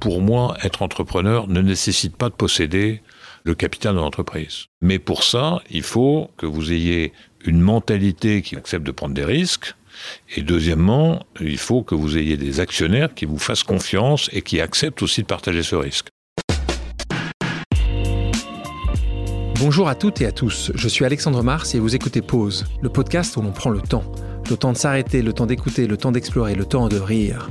pour moi, être entrepreneur ne nécessite pas de posséder le capital de l'entreprise. Mais pour ça, il faut que vous ayez une mentalité qui accepte de prendre des risques. Et deuxièmement, il faut que vous ayez des actionnaires qui vous fassent confiance et qui acceptent aussi de partager ce risque. Bonjour à toutes et à tous, je suis Alexandre Mars et vous écoutez Pause, le podcast où l'on prend le temps. Le temps de s'arrêter, le temps d'écouter, le temps d'explorer, le temps de rire.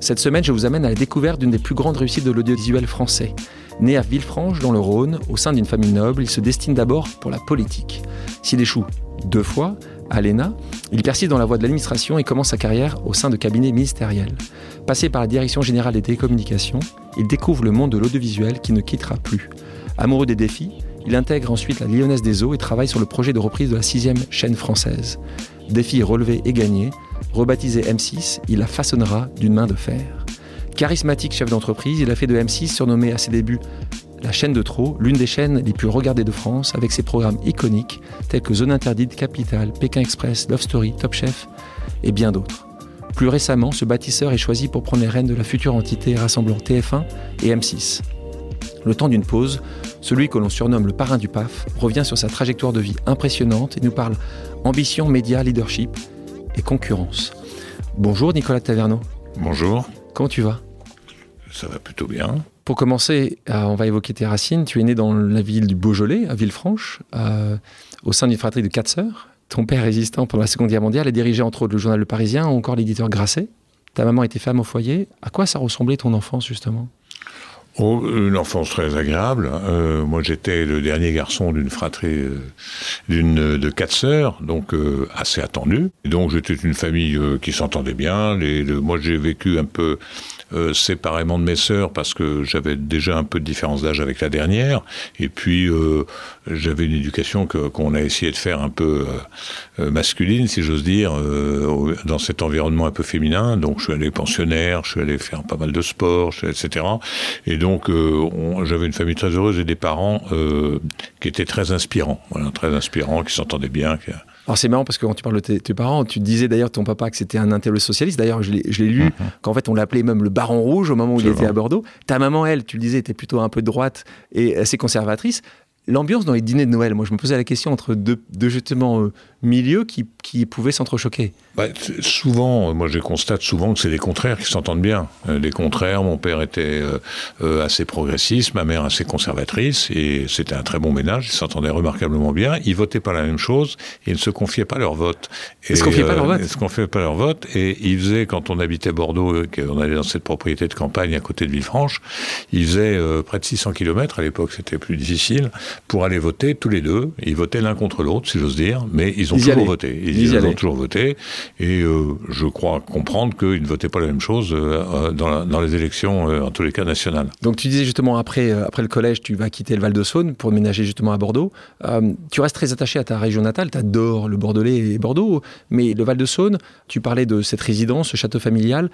Cette semaine, je vous amène à la découverte d'une des plus grandes réussites de l'audiovisuel français. Né à Villefranche, dans le Rhône, au sein d'une famille noble, il se destine d'abord pour la politique. S'il échoue deux fois à l'ENA, il persiste dans la voie de l'administration et commence sa carrière au sein de cabinets ministériels. Passé par la direction générale des télécommunications, il découvre le monde de l'audiovisuel qui ne quittera plus. Amoureux des défis, il intègre ensuite la Lyonnaise des Eaux et travaille sur le projet de reprise de la sixième chaîne française. Défi relevé et gagné, Rebaptisé M6, il la façonnera d'une main de fer. Charismatique chef d'entreprise, il a fait de M6, surnommé à ses débuts la chaîne de trop, l'une des chaînes les plus regardées de France, avec ses programmes iconiques tels que Zone Interdite, Capital, Pékin Express, Love Story, Top Chef et bien d'autres. Plus récemment, ce bâtisseur est choisi pour prendre les rênes de la future entité rassemblant TF1 et M6. Le temps d'une pause, celui que l'on surnomme le parrain du PAF revient sur sa trajectoire de vie impressionnante et nous parle ambition, média, leadership et concurrence. Bonjour Nicolas Taverneau. Bonjour. Comment tu vas? Ça va plutôt bien. Pour commencer, euh, on va évoquer tes racines. Tu es né dans la ville du Beaujolais, à Villefranche, euh, au sein d'une fratrie de quatre sœurs. Ton père résistant pendant la Seconde Guerre mondiale a dirigé entre autres le journal Le Parisien ou encore l'éditeur Grasset. Ta maman était femme au foyer. À quoi ça ressemblait ton enfance justement? Oh, une enfance très agréable. Euh, moi, j'étais le dernier garçon d'une fratrie euh, d'une de quatre sœurs, donc euh, assez attendu. Donc, j'étais une famille qui s'entendait bien. Les, moi, j'ai vécu un peu euh, séparément de mes sœurs parce que j'avais déjà un peu de différence d'âge avec la dernière. Et puis, euh, j'avais une éducation qu'on a essayé de faire un peu euh, masculine, si j'ose dire, dans cet environnement un peu féminin. Donc, je suis allé pensionnaire, je suis allé faire pas mal de sport, etc. Et donc, j'avais une famille très heureuse et des parents qui étaient très inspirants. Voilà, très inspirants, qui s'entendaient bien. Alors c'est marrant parce que quand tu parles de tes, parents, tu disais d'ailleurs ton papa que c'était un intellectuel socialiste. D'ailleurs, je l'ai lu mhm. qu'en fait on l'appelait même le baron rouge au moment où il était à Bordeaux. Ta maman, elle, tu le disais, était plutôt un peu droite et assez conservatrice. L'ambiance dans les dîners de Noël, moi je me posais la question entre deux, justement euh, milieux qui, qui pouvaient s'entrechoquer. Bah, souvent, moi je constate souvent que c'est des contraires qui s'entendent bien. Euh, des contraires, mon père était euh, assez progressiste, ma mère assez conservatrice, et c'était un très bon ménage, ils s'entendaient remarquablement bien. Ils votaient pas la même chose, et ils ne se confiaient pas leur vote. ils ne se confiaient pas leur vote Ils se confiaient pas leur vote, et ils faisaient, quand on habitait Bordeaux, qu'on allait dans cette propriété de campagne à côté de Villefranche, ils faisaient près de 600 km, à l'époque c'était plus difficile, pour aller voter tous les deux. Ils votaient l'un contre l'autre, si j'ose dire, mais ils ont toujours voté. Ils, ont toujours voté. Et euh, je crois comprendre qu'ils ne votaient pas la même chose euh, euh, dans, les élections, en tous les cas nationales. Donc tu disais justement, après, après le collège, tu vas quitter le Val-de-Saône pour ménager justement à Bordeaux. tu restes très attaché à ta région natale, tu adores le Bordelais et Bordeaux, mais le Val-de-Saône, tu parlais de cette résidence, ce château familial.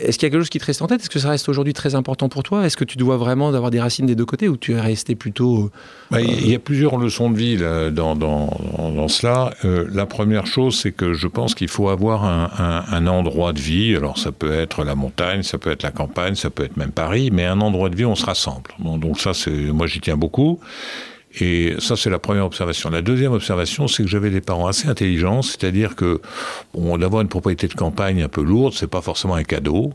Est-ce qu'il y a quelque chose qui te reste en tête? Est-ce que ça reste aujourd'hui très important pour toi? Est-ce que tu dois vraiment avoir des racines des deux côtés ou tu es resté plutôt... Bah, il y a plusieurs leçons de vie dans, dans, dans, cela. la première chose, c'est que je pense qu'il faut avoir un, endroit de vie. Alors ça peut être la montagne, ça peut être la campagne, ça peut être même Paris, mais un endroit de vie, on se rassemble. donc ça, c'est moi j'y tiens beaucoup. Et ça, c'est la première observation. La deuxième observation, c'est que j'avais des parents assez intelligents, c'est-à-dire que bon, d'avoir une propriété de campagne un peu lourde, c'est pas forcément un cadeau,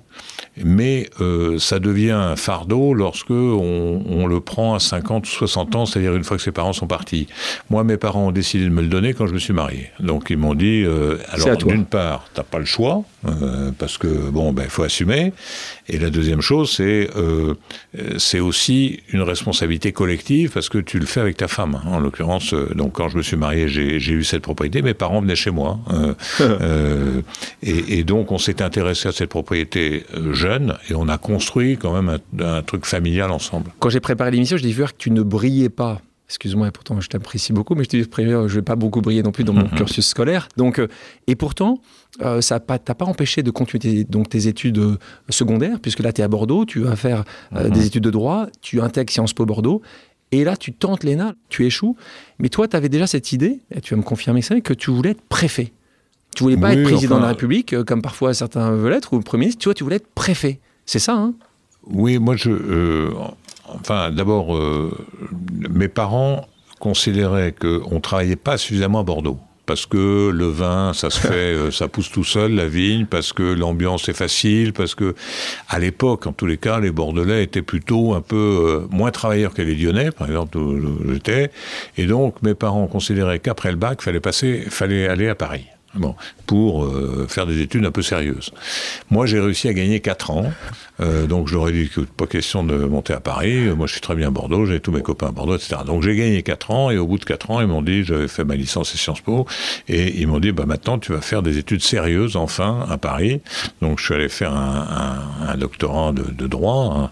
mais euh, ça devient un fardeau lorsque on, on, le prend à 50 ou 60 ans, c'est-à-dire une fois que ses parents sont partis. Moi, mes parents ont décidé de me le donner quand je me suis marié. Donc ils m'ont dit, euh, alors d'une part, t'as pas le choix, euh, parce que bon, ben, faut assumer. Et la deuxième chose, c'est euh, c'est aussi une responsabilité collective parce que tu le fais avec ta femme. Hein. En l'occurrence, euh, donc quand je me suis marié, j'ai eu cette propriété. Mes parents venaient chez moi, hein. euh, et, et, donc on s'est intéressé à cette propriété jeune et on a construit quand même un, un truc familial ensemble. Quand j'ai préparé l'émission, je dis que tu ne brillais pas Excuse-moi, et pourtant je t'apprécie beaucoup, mais je te dis, je ne vais pas beaucoup briller non plus dans mon mhm. cursus scolaire. Donc, euh, et pourtant, euh, ça t'a pas empêché de continuer tes, donc, tes études euh, secondaires, puisque là, tu es à Bordeaux, tu vas faire mhm. des études de droit, tu intègres Sciences Po Bordeaux, et là, tu tentes l'ENA, tu échoues. Mais toi, tu avais déjà cette idée, et tu vas me confirmer ça, que tu voulais être préfet. Tu voulais pas être président de la République, comme parfois certains veulent être, ou premier ministre, tu vois, tu voulais être préfet. C'est ça, hein? Oui, moi, je, enfin, d'abord, euh, mes parents considéraient qu'on ne travaillait pas suffisamment à Bordeaux parce que le vin, ça se fait, euh, ça pousse tout seul, la vigne, parce que l'ambiance est facile, parce que à l'époque, en tous les cas, les Bordelais étaient plutôt un peu euh, moins travailleurs que les Lyonnais, par exemple, où j'étais, et donc mes parents considéraient qu'après le bac, fallait passer, fallait aller à Paris. Bon, pour euh, faire des études un peu sérieuses. Moi, j'ai réussi à gagner 4 ans, euh, donc je leur ai dit que pas question de monter à Paris. Moi, je suis très bien à Bordeaux, j'ai tous mes copains à Bordeaux, etc. Donc j'ai gagné 4 ans, et au bout de 4 ans, ils m'ont dit, j'avais fait ma licence et Sciences Po, et ils m'ont dit, bah maintenant, tu vas faire des études sérieuses, enfin, à Paris. Donc je suis allé faire un, un, un doctorat de, de droit. Hein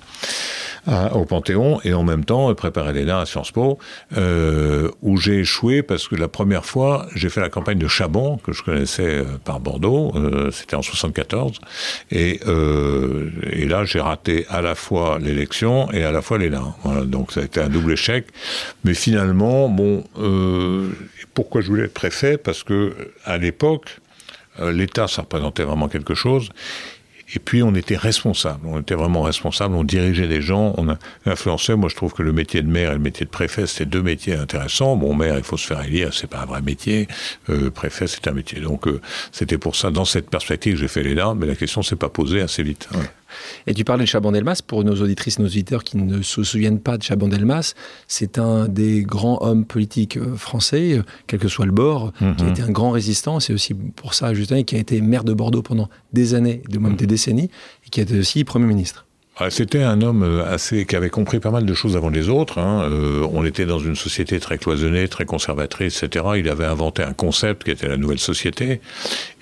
au Panthéon et en même temps préparer l'ENA à Sciences Po, euh, où j'ai échoué parce que la première fois, j'ai fait la campagne de Chabon, que je connaissais euh, par Bordeaux, euh, c'était en 74, et, euh, et là j'ai raté à la fois l'élection et à la fois l'ENA. Voilà, donc ça a été un double échec. Mais finalement, bon, euh, pourquoi je voulais être préfet? Parce que à l'époque, euh, l'État, ça représentait vraiment quelque chose. Et puis on était responsable, on était vraiment responsable, on dirigeait des gens, on influençait. Moi je trouve que le métier de maire et le métier de préfet, c'était deux métiers intéressants. Bon, maire, il faut se faire élire, c'est pas un vrai métier. Euh, préfet, c'est un métier. Donc euh, c'était pour ça, dans cette perspective, j'ai fait les larmes, mais la question s'est pas posée assez vite. Et tu parlais de Chaban-Delmas, pour nos auditrices et nos auditeurs qui ne se souviennent pas de Chaban-Delmas, c'est un des grands hommes politiques euh, français, euh, quel que soit le bord, mm -hmm. qui a mhm. été un grand résistant. C'est aussi pour ça, Justin, qui a été maire de Bordeaux pendant des années, de même mm -hmm. des décennies, et qui a été aussi Premier ministre. C'était un homme euh, assez qui avait compris pas mal de choses avant les autres. Hein. Euh, on était dans une société très cloisonnée, très conservatrice, etc. Il avait inventé un concept qui était la nouvelle société.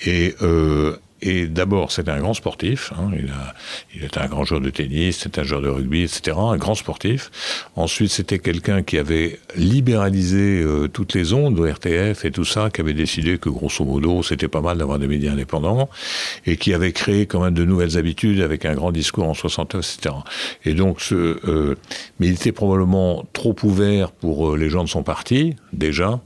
Et euh, et d'abord, c'était un grand sportif. Hein. Il, a, était un grand joueur de tennis, c'était un joueur de rugby, etc. Un grand sportif. Ensuite, c'était quelqu'un qui avait libéralisé euh, toutes les ondes, RTF et tout ça, qui avait décidé que, grosso modo, c'était pas mal d'avoir des médias indépendants, et qui avait créé quand même de nouvelles habitudes avec un grand discours en 69, etc. Et donc, euh, mais il était probablement trop ouvert pour euh, les gens de son parti, déjà.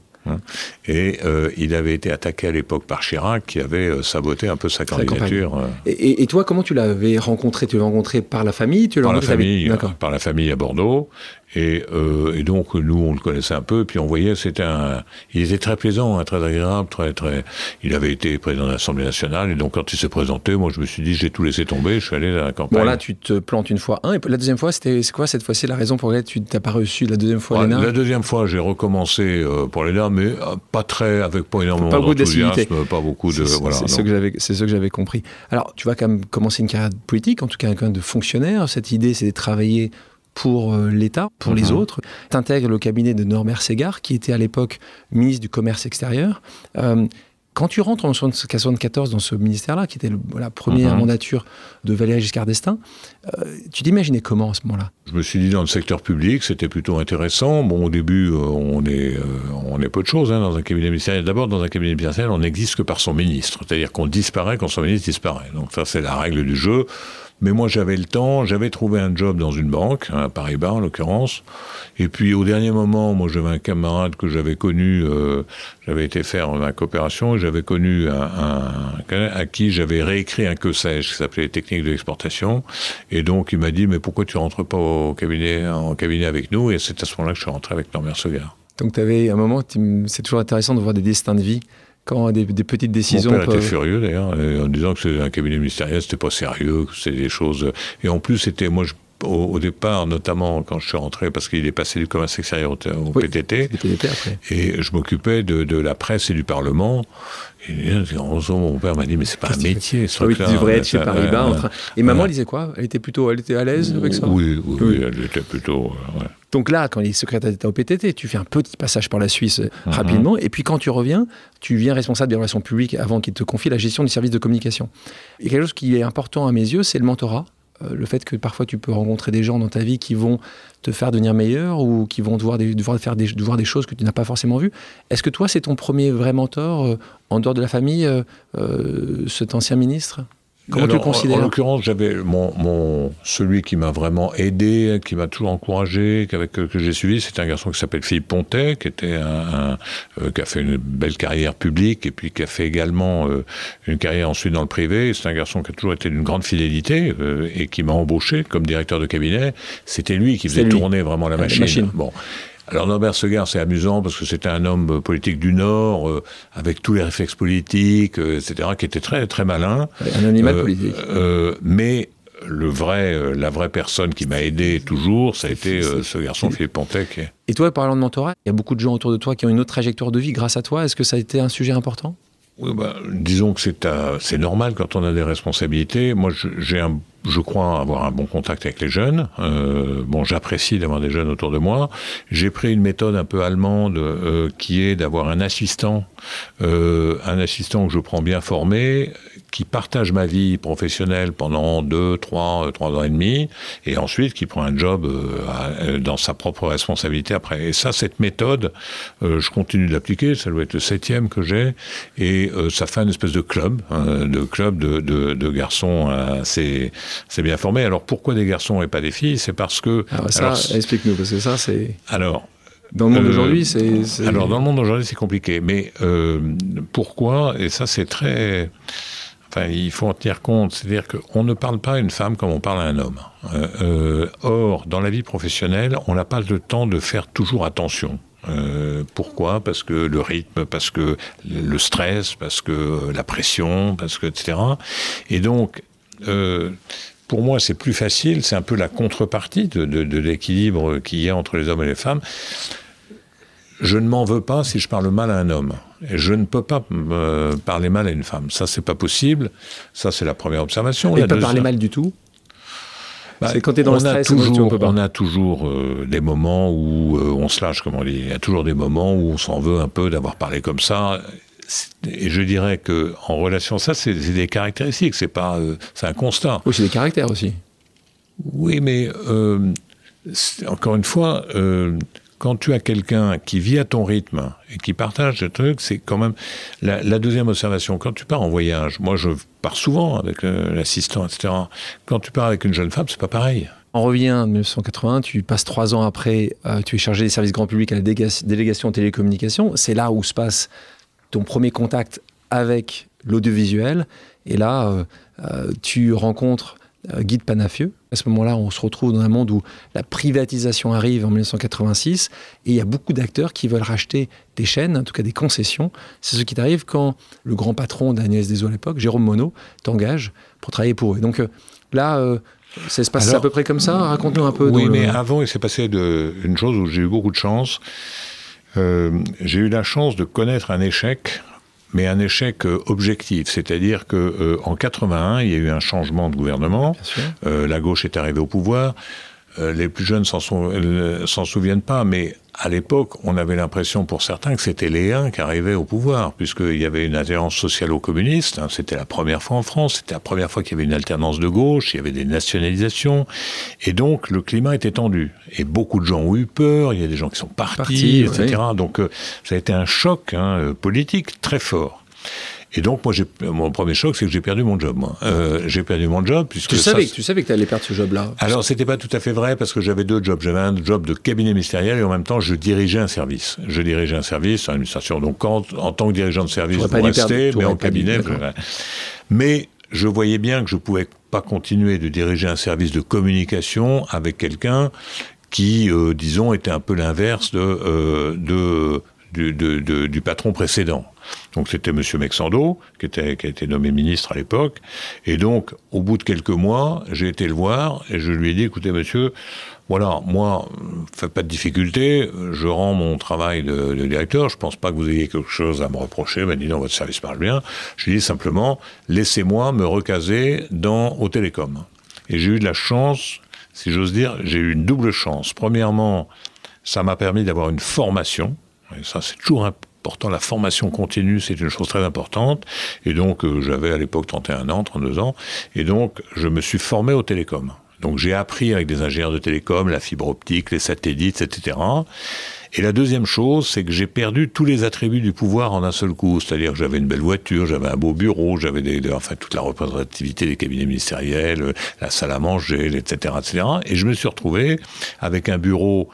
Et euh, il avait été attaqué à l'époque par Chirac, qui avait euh, saboté un peu sa candidature. Euh. Et, et, toi, comment tu l'avais rencontré? Tu l'as rencontré par la famille? Tu par, la famille par la famille à Bordeaux. Et, euh, et, donc nous on le connaissait un peu, puis on voyait c'était un, il était très plaisant, hein, très agréable, très très. Il avait été président de l'Assemblée nationale et donc quand il s'est présenté, moi je me suis dit j'ai tout laissé tomber, je suis allé dans la campagne. Bon là tu te plantes une fois un et la deuxième fois c'était c'est quoi cette fois-ci la raison pour laquelle tu t'as pas reçu la deuxième fois ouais, La deuxième fois j'ai recommencé euh, pour l'ENA mais euh, pas très avec pas énormément d'enthousiasme, pas beaucoup de voilà. C'est ce que j'avais c'est ce que j'avais compris. Alors tu vas quand même commencer une carrière politique, en tout cas un de fonctionnaire. Cette idée c'est de travailler pour euh, l'État, pour mmh. les autres. Tu intègres le cabinet de Norbert Segar, qui était à l'époque ministre du Commerce extérieur. Euh, quand tu rentres en 1974 dans ce ministère-là, qui était le, la première mmh. mandature de Valéry Giscard d'Estaing, euh, tu t'imaginais comment à ce moment-là? Je me suis dit dans le secteur public, c'était plutôt intéressant. Bon, au début, on est, euh, on est peu de choses hein, dans un cabinet ministériel. D'abord, dans un cabinet ministériel, on n'existe que par son ministre, c'est-à-dire qu'on disparaît quand son ministre disparaît. Donc ça, c'est la règle du jeu. Mais moi, j'avais le temps, j'avais trouvé un job dans une banque, à Paris-Bas en l'occurrence. Et puis, au dernier moment, moi, j'avais un camarade que j'avais connu, euh, j'avais été faire ma coopération, j'avais connu un, un, à qui j'avais réécrit un que sais-je, qui s'appelait Techniques de l'exportation. Et donc, il m'a dit, mais pourquoi tu rentres pas au cabinet, en cabinet avec nous? Et c'est à ce moment-là que je suis rentré avec Norbert Segar. Donc, tu avais un moment, c'est toujours intéressant de voir des destins de vie quand des, des, petites décisions. Mon père était furieux d'ailleurs, en disant que c'était un cabinet ministériel, c'était pas sérieux, que c'était des choses. Et en plus, c'était moi, je, au, départ, notamment quand je suis rentré, parce qu'il est passé du commerce extérieur au, au oui, PTT, et je m'occupais de, de, la presse et du Parlement. Et mon père m'a dit, mais c'est pas un métier, ce oui, Tu devrais être chez Paris-Bas. Euh, train... Et maman disait quoi? Elle était plutôt, elle était à l'aise avec ça? oui, oui, oui, elle était plutôt. Euh, ouais. Donc là, quand il est secrétaire d'État au PTT, tu fais un petit passage par la Suisse mm -hmm. rapidement, et puis quand tu reviens, tu viens responsable des relations publiques avant qu'il te confie la gestion du service de communication. Et quelque chose qui est important à mes yeux, c'est le mentorat. Euh, le fait que parfois tu peux rencontrer des gens dans ta vie qui vont te faire devenir meilleur ou qui vont devoir, des, faire des, devoir des choses que tu n'as pas forcément vues. Est-ce que toi, c'est ton premier vrai mentor euh, en dehors de la famille, euh, cet ancien ministre? Comment Alors, tu le considères En, en l'occurrence, j'avais mon, mon, celui qui m'a vraiment aidé, qui m'a toujours encouragé, qu'avec que j'ai suivi, c'était un garçon qui s'appelle Philippe Pontet, qui était un, un euh, qui a fait une belle carrière publique et puis qui a fait également euh, une carrière ensuite dans le privé. C'est un garçon qui a toujours été d'une grande fidélité euh, et qui m'a embauché comme directeur de cabinet. C'était lui qui faisait lui. tourner vraiment la machine. la machine. Bon. Alors Norbert Segard, c'est amusant parce que c'était un homme politique du Nord, euh, avec tous les réflexes politiques, euh, etc., qui était très très malin. Un animal euh, politique. mais le vrai, la vraie personne qui m'a aidé toujours, ça a été ce garçon Philippe Pontec. Et toi, parlant de mentorat, il y a beaucoup de gens autour de toi qui ont une autre trajectoire de vie grâce à toi. Est-ce que ça a été un sujet important? Oui, bah, disons que c'est normal quand on a des responsabilités. Moi, j'ai un je crois avoir un bon contact avec les jeunes. Euh, bon, j'apprécie d'avoir des jeunes autour de moi. J'ai pris une méthode un peu allemande euh, qui est d'avoir un assistant, euh, un assistant que je prends bien formé, qui partage ma vie professionnelle pendant deux, trois, euh, trois ans et demi, et ensuite qui prend un job euh, dans sa propre responsabilité après. Et ça, cette méthode, euh, je continue de l'appliquer. Ça doit être le septième que j'ai, et ça fait une espèce de club, hein, de club de, de, de garçons assez c'est bien formé. Alors pourquoi des garçons et pas des filles? C'est parce que. Alors ça, explique-nous, parce que ça, c'est. Alors. Dans le monde euh, d'aujourd'hui, c'est. Alors, dans le monde d'aujourd'hui, c'est compliqué. Mais euh, pourquoi? Et ça, c'est très. Il faut en tenir compte. C'est-à-dire qu'on ne parle pas à une femme comme on parle à un homme. Euh, euh, or, dans la vie professionnelle, on n'a pas le temps de faire toujours attention. Euh, pourquoi? Parce que le rythme, parce que le stress, parce que la pression, parce que etc. Et donc, pour moi, c'est plus facile, c'est un peu la contrepartie de, de l'équilibre qu'il y a entre les hommes et les femmes. Je ne m'en veux pas si je parle mal à un homme. Et je ne peux pas euh, parler mal à une femme. Ça, c'est pas possible. Ça, c'est la première observation. Et pas parler mal du tout? Bah, c'est quand tu es dans on le stress, a toujours, on, on a toujours euh, des moments où euh, on se lâche, comme on dit. Il y a toujours des moments où on s'en veut un peu d'avoir parlé comme ça et je dirais que en relation ça, c'est des caractéristiques, c'est pas, c'est un constat. Oui, c'est des caractères aussi. Oui, mais encore une fois, euh, quand tu as quelqu'un qui vit à ton rythme et qui partage des trucs, c'est quand même la, deuxième observation. Quand tu pars en voyage, moi je pars souvent avec euh, l'assistant, etc. Quand tu pars avec une jeune femme, c'est pas pareil. On revient en 1980, tu passes trois ans après, euh, tu es chargé des services grand public à la délégation télécommunications. C'est là où se passe ton premier contact avec l'audiovisuel. Et là, euh, tu rencontres Guy de Panafieux. À ce moment-là, on se retrouve dans un monde où la privatisation arrive en 1986 et il y a beaucoup d'acteurs qui veulent racheter des chaînes, en tout cas des concessions. C'est ce qui t'arrive quand le grand patron d'Agnès Deso à l'époque, Jérôme Monod, t'engage pour travailler pour eux. Donc là, ça se passe à peu près comme ça Raconte-nous un peu. Oui, mais le... avant, il s'est passé de, une chose où j'ai eu beaucoup de chance. Euh, j'ai eu la chance de connaître un échec, mais un échec euh, objectif. C'est-à-dire que euh, en 81, il y a eu un changement de gouvernement. Euh, la gauche est arrivée au pouvoir. Euh, les plus jeunes s'en s'en souviennent pas, mais à l'époque, on avait l'impression pour certains que c'était les uns qui arrivaient au pouvoir, puisqu'il y avait une adhérence socialo-communiste. Hein, c'était la première fois en France, c'était la première fois qu'il y avait une alternance de gauche, il y avait des nationalisations, et donc le climat était tendu. Et beaucoup de gens ont eu peur, il y a des gens qui sont partis, Parti, etc. Oui. Donc euh, ça a été un choc hein, politique très fort. Et donc, moi, mon premier choc, c'est que j'ai perdu mon job. Moi. Euh, j'ai perdu mon job puisque tu savais, tu savais que tu allais perdre ce job-là. Alors, c'était pas tout à fait vrai parce que j'avais deux jobs. J'avais un job de cabinet ministériel et en même temps, je dirigeais un service. Je dirigeais un service, une administration. Donc, en, en tant que dirigeant de service, vous restez, mais en cabinet. mais je voyais bien que je pouvais pas continuer de diriger un service de communication avec quelqu'un qui, euh, disons, était un peu l'inverse de, euh, de, du, de, du patron précédent. Donc c'était M. Mexando, qui, était, a été nommé ministre à l'époque. Et donc, au bout de quelques mois, j'ai été le voir et je lui ai dit, écoutez monsieur, voilà, moi, faites pas de difficulté, je rends mon travail de, directeur, je pense pas que vous ayez quelque chose à me reprocher, mais dis donc, votre service parle bien. Je lui ai dit simplement, laissez-moi me recaser dans, au télécom. Et j'ai eu de la chance, si j'ose dire, j'ai eu une double chance. Premièrement, ça m'a permis d'avoir une formation, ça c'est toujours important, la formation continue, c'est une chose très importante. Et donc, euh, j'avais à l'époque 31 ans, 32 ans, et donc je me suis formé au télécom. Donc j'ai appris avec des ingénieurs de télécom la fibre optique, les satellites, etc. Et la deuxième chose, c'est que j'ai perdu tous les attributs du pouvoir en un seul coup. C'est-à-dire que j'avais une belle voiture, j'avais un beau bureau, j'avais enfin toute la représentativité des cabinets ministériels, la salle à manger, etc., etc. Et je me suis retrouvé avec un bureau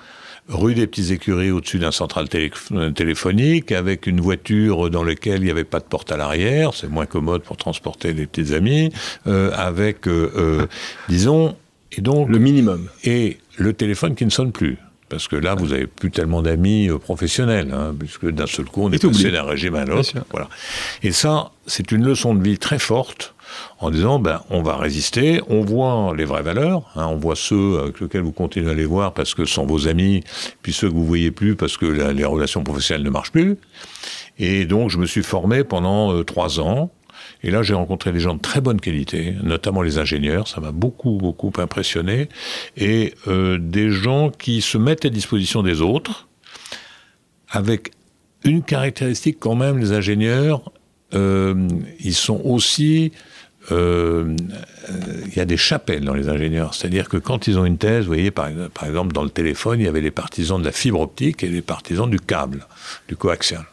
rue des Petites Écuries au-dessus d'un central téléphonique, avec une voiture dans laquelle il n'y avait pas de porte à l'arrière, c'est moins commode pour transporter les petites amies, euh, avec, euh, euh, disons, et donc, le minimum. Et le téléphone qui ne sonne plus. Parce que là, vous avez plus tellement d'amis euh, professionnels, hein, puisque d'un seul coup, on est passé d'un régime à l'autre. Voilà. Et ça, c'est une leçon de vie très forte en disant, ben, on va résister, on voit les vraies valeurs, hein, on voit ceux avec lesquels vous continuez à les voir parce que sont vos amis, puis ceux que vous voyez plus parce que les relations professionnelles ne marchent plus. Et donc, je me suis formé pendant euh, trois ans. Et là, j'ai rencontré des gens de très bonne qualité, notamment les ingénieurs, ça m'a beaucoup, beaucoup impressionné, et euh, des gens qui se mettent à disposition des autres, avec une caractéristique quand même, les ingénieurs, euh, ils sont aussi... Euh, il y a des chapelles dans les ingénieurs. C'est-à-dire que quand ils ont une thèse, vous voyez, par, par, exemple, dans le téléphone, il y avait les partisans de la fibre optique et les partisans du câble, du coaxial.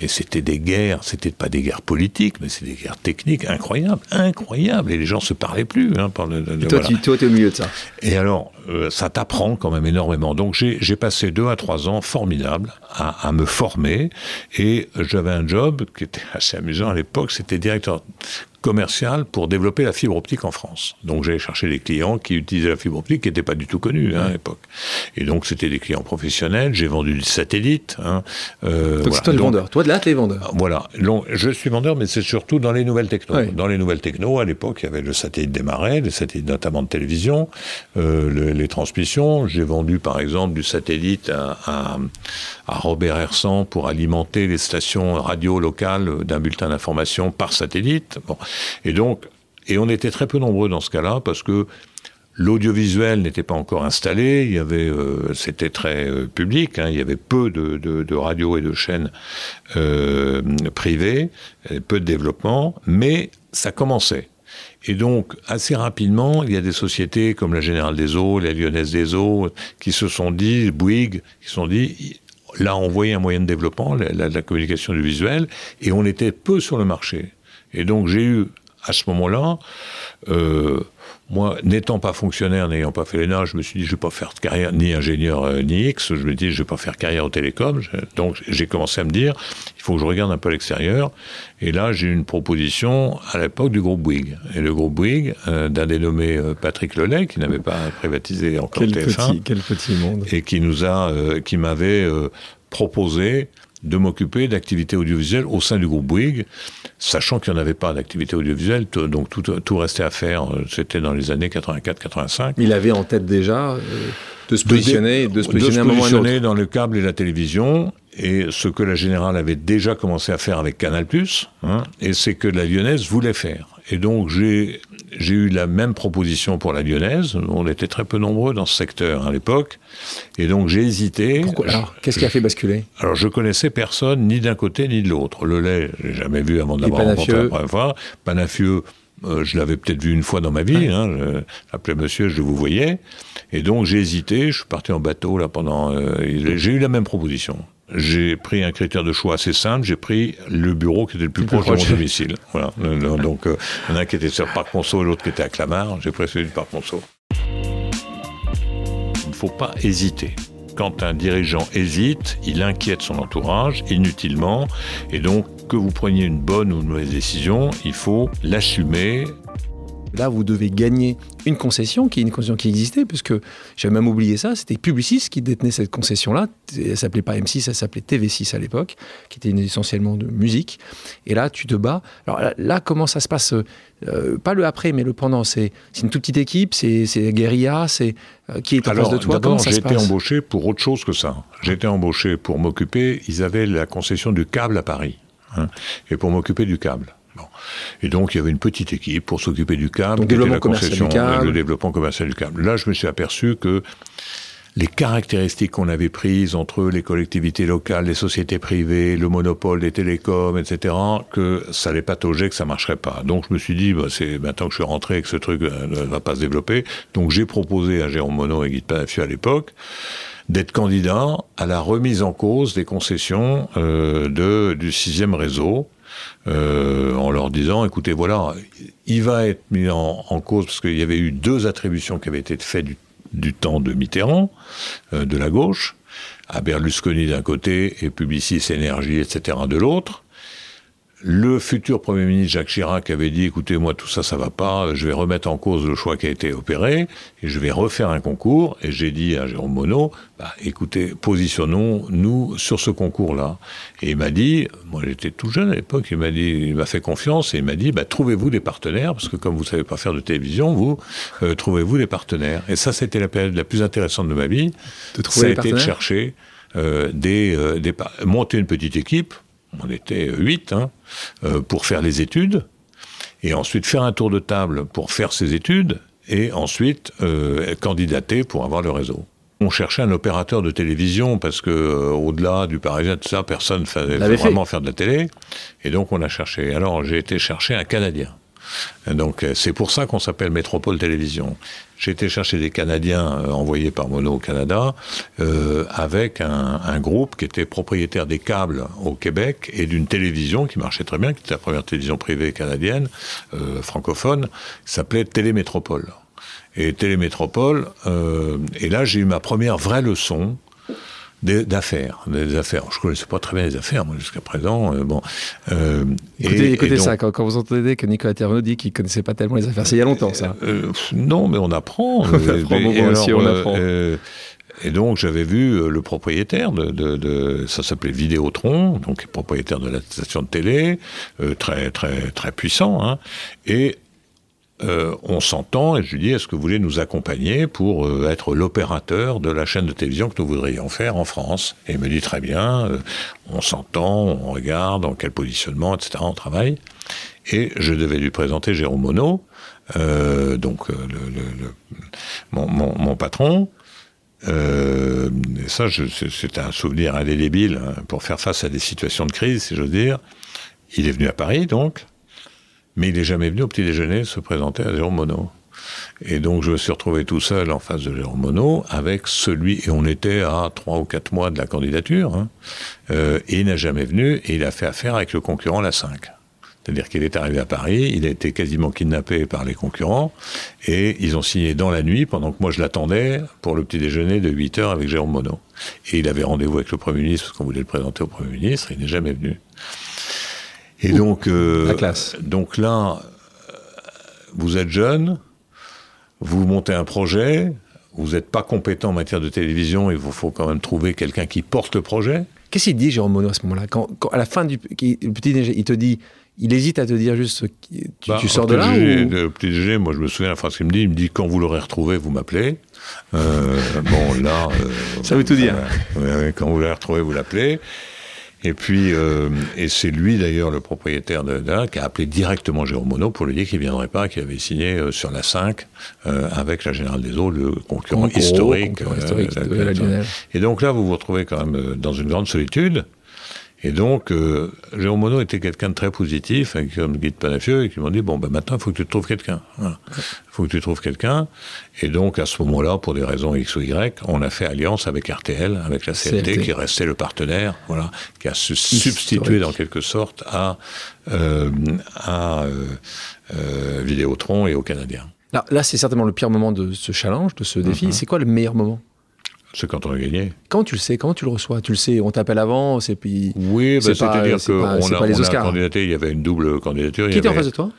Et c'était des guerres, c'était pas des guerres politiques, mais c'est des guerres techniques incroyables, incroyables. Et les gens se parlaient plus. Hein, par le, et toi, tu es au milieu de ça. Et alors, euh, ça t'apprend quand même énormément. Donc j'ai passé deux à trois ans formidables à, à me former. Et j'avais un job qui était assez amusant à l'époque, c'était directeur commercial pour développer la fibre optique en France. Donc j'allais chercher des clients qui utilisaient la fibre optique qui n'étaient pas du tout connus hein, à l'époque. Et donc c'était des clients professionnels. J'ai vendu du satellite. Hein, euh, donc c'est toi le vendeur. Toi de là, tu es vendeur. Voilà. Donc, je suis vendeur, mais c'est surtout dans les nouvelles techno. Dans les nouvelles techno, à l'époque, il y avait le satellite démarré, les satellites notamment de télévision, euh, les transmissions. J'ai vendu par exemple du satellite à, à, à Robert Hersan pour alimenter les stations radio locales d'un bulletin d'information par satellite. Bon. Et donc, et on était très peu nombreux dans ce cas-là parce que L'audiovisuel n'était pas encore installé, il y avait, euh, c'était très euh, public, hein, il y avait peu de, de, radios et de chaînes euh, privées, peu de développement, mais ça commençait. Et donc, assez rapidement, il y a des sociétés comme la Générale des Eaux, la Lyonnaise des Eaux, qui se sont dit, Bouygues, qui se sont dit, là, on voyait un moyen de développement, la, la communication du visuel, et on était peu sur le marché. Et donc, j'ai eu, à ce moment-là, euh, moi, n'étant pas fonctionnaire, n'ayant pas fait l'ENA, je me suis dit, je vais pas faire de carrière ni ingénieur euh, ni X. Je me dis, je vais pas faire carrière au télécom. donc, j'ai commencé à me dire, il faut que je regarde un peu l'extérieur. Et là, j'ai eu une proposition à l'époque du groupe Bouygues. Et le groupe Bouygues, euh, d'un dénommé Patrick Lelay, qui n'avait pas privatisé encore quel TF1. Petit, quel petit monde. Et qui nous a, qui m'avait proposé de m'occuper d'activités audiovisuelles au sein du groupe Bouygues, sachant qu'il n'y en avait pas d'activité audiovisuelle, donc tout, tout, restait à faire. Euh, c'était dans les années 84-85. Il avait en tête déjà euh, de se positionner, de, de se positionner, de se positionner dans le câble et la télévision, et ce que la Générale avait déjà commencé à faire avec Canal+, hein, et c'est que la Lyonnaise voulait faire. Et donc j'ai eu la même proposition pour la Lyonnaise. On était très peu nombreux dans ce secteur à l'époque, et donc j'ai hésité. Pourquoi? Alors, qu'est-ce qui a fait basculer? Alors je connaissais personne ni d'un côté ni de l'autre. Le lait, j'ai jamais vu avant de l'avoir rencontré la première fois. Panafieux, euh, je l'avais peut-être vu une fois dans ma vie. Hein, je l'appelais monsieur, je vous voyais. Et donc j'ai hésité. Je suis parti en bateau là pendant. Euh, j'ai eu la même proposition. J'ai pris un critère de choix assez simple, j'ai pris le bureau qui était le plus proche de mon domicile. Voilà. Donc, euh, il y en a un qui était sur Parc Monceau et l'autre qui était à Clamart. J'ai pris celui du Parc Monceau. Il ne faut pas hésiter. Quand un dirigeant hésite, il inquiète son entourage inutilement. Et donc, que vous preniez une bonne ou une mauvaise décision, il faut l'assumer, Là, vous devez gagner une concession qui est une concession qui existait, puisque j'avais même oublié ça, c'était Publicis qui détenait cette concession-là. Elle s'appelait pas M6, elle s'appelait TV6 à l'époque, qui était essentiellement de musique. Et là, tu te bats. Alors là, comment ça se passe euh, Pas le après, mais le pendant. C'est une toute petite équipe, c'est guérilla, c'est euh, qui est en face de toi. D'abord, j'ai été embauché pour autre chose que ça. J'ai été embauché pour m'occuper. Ils avaient la concession du câble à Paris, hein, et pour m'occuper du câble. Et donc, il y avait une petite équipe pour s'occuper du câble, donc, la concession, le développement commercial du câble. Là, je me suis aperçu que les caractéristiques qu'on avait prises entre les collectivités locales, les sociétés privées, le monopole des télécoms, etc., que ça allait patauger, que ça marcherait pas. Donc je me suis dit, bah, c'est maintenant que je suis rentré et que ce truc euh, ne va pas se développer. Donc j'ai proposé à Jérôme Monod et Guy Palafieux à l'époque d'être candidat à la remise en cause des concessions euh, de, du sixième réseau euh, en leur disant, écoutez, voilà, il va être mis en, cause parce qu'il y avait eu deux attributions qui avaient été faites du, temps de Mitterrand, euh, de la gauche, à Berlusconi d'un côté et Publicis Énergie, etc. de l'autre. Le futur Premier ministre Jacques Chirac avait dit, écoutez, moi tout ça, ça va pas, je vais remettre en cause le choix qui a été opéré, et je vais refaire un concours, et j'ai dit à Jérôme Monod, bah, écoutez, positionnons-nous sur ce concours-là. Et il m'a dit, moi j'étais tout jeune à l'époque, il m'a dit, il m'a fait confiance, et il m'a dit, bah, trouvez-vous des partenaires, parce que comme vous savez pas faire de télévision, vous, euh, trouvez-vous des partenaires. Et ça, c'était la période la plus intéressante de ma vie. De trouver ça a été de chercher euh, des, euh, des, monter une petite équipe, on était huit, hein, euh, pour faire les études, et ensuite faire un tour de table pour faire ses études, et ensuite euh, candidater pour avoir le réseau. On cherchait un opérateur de télévision parce que euh, au-delà du Parisien, tout ça, personne ne fallait vraiment faire de la télé. Et donc on a cherché. Alors j'ai été chercher un Canadien. Donc c'est pour ça qu'on s'appelle Métropole Télévision. J'ai été chercher des Canadiens euh, envoyés par Mono au Canada euh, avec un, groupe qui était propriétaire des câbles au Québec et d'une télévision qui marchait très bien, qui était la première télévision privée canadienne, euh, francophone, qui s'appelait Télémétropole. Et Télémétropole, euh, et là j'ai eu ma première vraie leçon d'affaires, des affaires. Je connaissais pas très bien les affaires, moi, jusqu'à présent. Euh, bon. Euh, écoutez, écoutez ça, quand, vous entendez que Nicolas Terreau dit qu'il connaissait pas tellement les affaires, c'est il y a longtemps, ça. Euh, non, mais on apprend. on apprend, aussi, on apprend. Et donc j'avais vu le propriétaire de, de, de ça s'appelait Vidéotron, donc propriétaire de la station de télé, très très très puissant, hein, et euh, on s'entend et je lui dis est-ce que vous voulez nous accompagner pour euh, être l'opérateur de la chaîne de télévision que nous voudrions faire en France? Et il me dit très bien, euh, on s'entend, on regarde, en quel positionnement, etc. On travaille. Et je devais lui présenter Jérôme Monod, donc mon, patron. et ça, c'est un souvenir indélébile hein, pour faire face à des situations de crise, si j'ose dire. Il est venu à Paris, donc, mais il n'est jamais venu au petit déjeuner se présenter à Jérôme Monod. Et donc je me suis retrouvé tout seul en face de Jérôme Monod avec celui, et on était à trois ou quatre mois de la candidature, hein, euh, et il n'a jamais venu, et il a fait affaire avec le concurrent La 5. C'est-à-dire qu'il est arrivé à Paris, il a été quasiment kidnappé par les concurrents, et ils ont signé dans la nuit, pendant que moi je l'attendais, pour le petit déjeuner de 8 heures avec Jérôme Monod. Et il avait rendez-vous avec le Premier ministre, parce qu'on voulait le présenter au Premier ministre, il n'est jamais venu. Et donc, euh, la classe. donc là, vous êtes jeune, vous montez un projet, vous n'êtes pas compétent en matière de télévision, il vous faut quand même trouver quelqu'un qui porte le projet. Qu'est-ce qu'il dit, Jérôme Monod, à ce moment-là? Quand, À la fin du petit déjeuner, il te dit, il hésite à te dire juste, tu, bah, sors de là ou... Le petit déjeuner, moi je me souviens la phrase qu'il me dit, il me dit, quand vous l'aurez retrouvé, vous m'appelez. Euh, bon, là... Euh, Ça veut tout dire. quand vous l'aurez retrouvé, vous l'appelez. Et puis, euh, et c'est lui d'ailleurs, le propriétaire de, de, qui a appelé directement Jérôme Monod pour lui dire qu'il ne viendrait pas, qu'il avait signé euh, sur la 5 euh, avec la Générale des Eaux, le concurrent historique. historique de la et donc là, vous vous retrouvez quand même dans une grande solitude. Et donc, euh, Jérôme Monod était quelqu'un de très positif, avec comme guide Panafieux, et qui m'ont dit, bon, ben maintenant, il faut que tu trouves quelqu'un. Il faut que tu trouves quelqu'un. Et donc, à ce moment-là, pour des raisons X ou Y, on a fait alliance avec RTL, avec la CLT, qui restait le partenaire, voilà, qui a se substitué dans quelque sorte à, euh, à euh, euh, Vidéotron et aux Canadiens. Là, là c'est certainement le pire moment de ce challenge, de ce défi. Mhm. C'est quoi le meilleur moment? C'est quand on a gagné. Comment tu le sais Comment tu le reçois? Tu le sais, on t'appelle avant, c'est puis. Oui, bah, c'est-à-dire qu'on a, on a candidaté, il y avait une double candidature. Qui était en face de toi?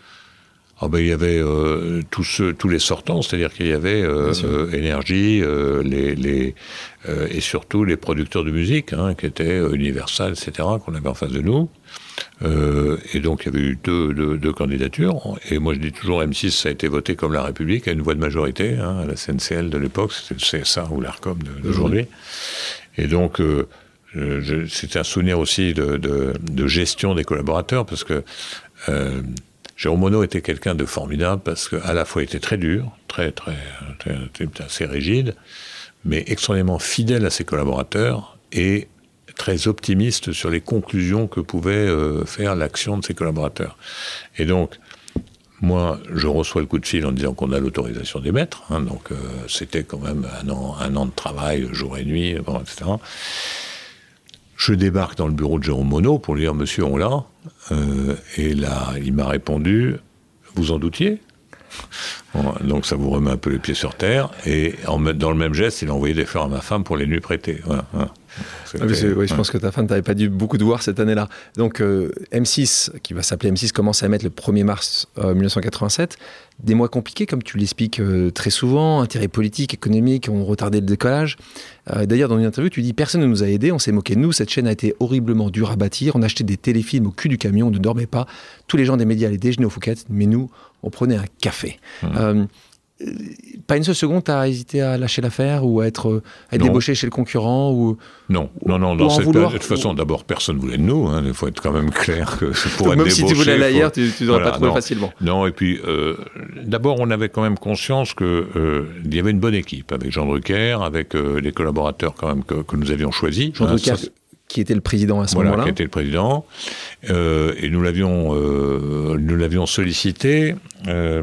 Ah ben, il y avait euh, tous, tous les sortants, c'est-à-dire qu'il y avait euh, euh Énergie, euh, les, les et surtout les producteurs de musique, hein, qui étaient Universal, etc., qu'on avait en face de nous. Et donc il y avait eu deux, deux, deux, candidatures. Et moi je dis toujours M6, ça a été voté comme la République, à une voix de majorité, hein, à la CNCL de l'époque, c'était le CSA ou l'ARCOM d'aujourd'hui. Et donc c'était un souvenir aussi de, de, de, gestion des collaborateurs, parce que Jérôme Monod était quelqu'un de formidable parce qu'à la fois il était très dur, très, très, assez rigide, mais extrêmement fidèle à ses collaborateurs et très optimiste sur les conclusions que pouvait euh, faire l'action de ses collaborateurs. Et donc, moi, je reçois le coup de fil en disant qu'on a l'autorisation d'émettre, hein, donc euh, c'était quand même un an, un an de travail, jour et nuit, etc. Je débarque dans le bureau de Jérôme Monod pour lui dire Monsieur, on l'a. Euh, et là, il m'a répondu Vous en doutiez? Donc ça vous remet un peu les pieds sur terre. Et dans le même geste, il a envoyé des fleurs à ma femme pour les nuits prêtées. Voilà, ah, je pense que ta femme t'avait pas dû beaucoup de voir cette année-là. Donc euh, M6, qui va s'appeler M6, commence à émettre le 1er mars 1987. Euh, des mois compliqués, comme tu l'expliques euh, très souvent, intérêts politiques, économiques ont retardé le décollage. D'ailleurs, dans une interview, tu dis Personne ne nous a aidés, on s'est moqué de nous, cette chaîne a été horriblement dure à bâtir, on achetait des téléfilms au cul du camion, on ne dormait pas, tous les gens des médias allaient déjeuner au Fouquet, mais nous, on prenait un café. Mmh pas une seule seconde, tu as hésité à lâcher l'affaire ou à être, débauché chez le concurrent ou Non, non, non. Dans cette, de toute façon, d'abord, personne voulait de nous. Hein. Il faut être quand même clair que pour être Même si tu voulais aller ailleurs, tu n'aurais pas trouvé facilement. Non, et puis, euh, d'abord, on avait quand même conscience qu'il euh, y avait une bonne équipe avec Jean Drucker, avec euh, les collaborateurs quand même que, nous avions choisis. Jean Drucker, qui était le président à ce moment-là. qui était le président. et nous l'avions, nous l'avions sollicité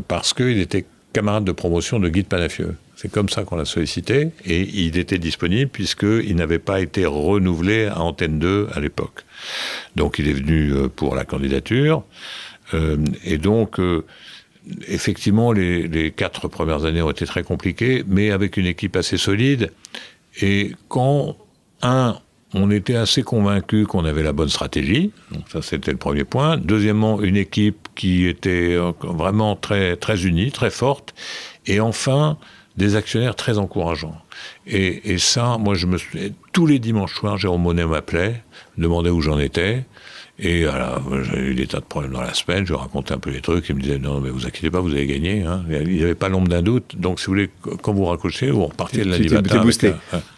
parce qu'il était camarade de promotion de Guy Panafieux. C'est comme ça qu'on l'a sollicité et il était disponible puisqu'il n'avait pas été renouvelé à Antenne 2 à l'époque. Donc il est venu euh, pour la candidature euh, et donc euh, effectivement les, quatre premières années ont été très compliquées mais avec une équipe assez solide et quand un on était assez convaincu qu'on avait la bonne stratégie. Donc ça, c'était le premier point. Deuxièmement, une équipe qui était euh, vraiment très, très unie, très forte. Et enfin, des actionnaires très encourageants. Et, ça, moi, je me suis... Tous les dimanches soirs, Jérôme Monet m'appelait, demandait où j'en étais. Et alors, j'avais eu des tas de problèmes dans la semaine, je racontais un peu les trucs, il me disait non, mais vous inquiétez pas, vous avez gagné. Hein. Il n'y avait pas l'ombre d'un doute. Donc, si vous voulez, quand vous raccrochez, vous repartez de l'animateur.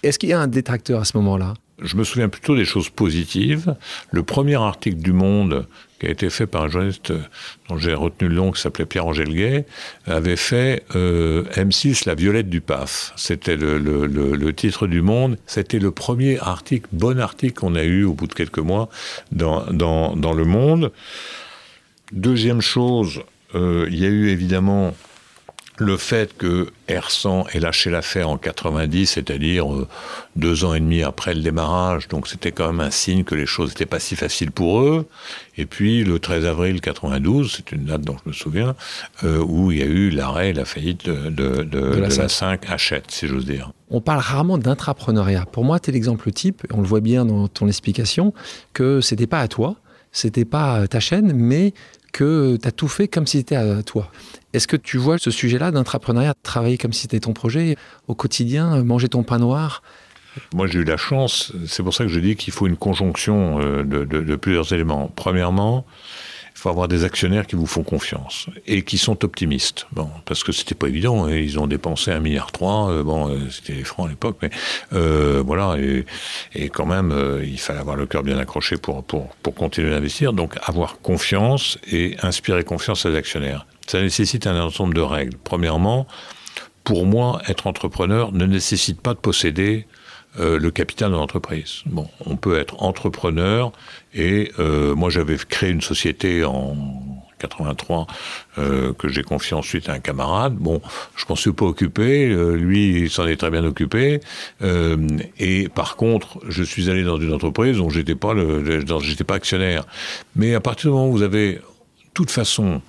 Est-ce qu'il y a un détracteur à ce moment-là? Je me souviens plutôt des choses positives. Le premier article du Monde qui a été fait par un journaliste dont j'ai retenu le nom, qui s'appelait Pierre-Angèle Gay, avait fait euh, M6, la violette du PAF. C'était le, titre du Monde. C'était le premier article, bon article qu'on a eu au bout de quelques mois dans le Monde. Deuxième chose, euh, il y a eu évidemment le fait que R100 ait lâché l'affaire en 90, c'est-à-dire euh, deux ans et demi après le démarrage, donc c'était quand même un signe que les choses n'étaient pas si faciles pour eux. Et puis le 13 avril 92, c'est une date dont je me souviens, euh, où il y a eu l'arrêt et la faillite de, la, 5 Hachette, si j'ose dire. On parle rarement d'intrapreneuriat. Pour moi, tu es l'exemple type, on le voit bien dans ton explication, que c'était pas à toi, c'était pas ta chaîne, mais que tu as tout fait comme si c'était à toi. Est-ce que tu vois ce sujet-là d'entrepreneuriat, travailler comme si c'était ton projet au quotidien, manger ton pain noir? Moi, j'ai eu la chance, c'est pour ça que je dis qu'il faut une conjonction euh, de, plusieurs éléments. Premièrement, il faut avoir des actionnaires qui vous font confiance et qui sont optimistes. Bon, parce que c'était pas évident. Hein. Ils ont dépensé un milliard trois. Euh, bon, euh, c'était les à l'époque, mais voilà. Et, quand même, il fallait avoir le cœur bien accroché pour pour pour continuer d'investir. Donc, avoir confiance et inspirer confiance les actionnaires. Ça nécessite un ensemble de règles. Premièrement, pour moi, être entrepreneur ne nécessite pas de posséder euh, le capital de l'entreprise. Bon, on peut être entrepreneur et euh, moi j'avais créé une société en 83 euh, que j'ai confié ensuite à un camarade. Bon, je m'en suis pas occupé, euh, lui il s'en est très bien occupé. Euh, et par contre, je suis allé dans une entreprise dont j'étais pas le, j'étais pas actionnaire. Mais à partir du moment où vous avez, toute façon,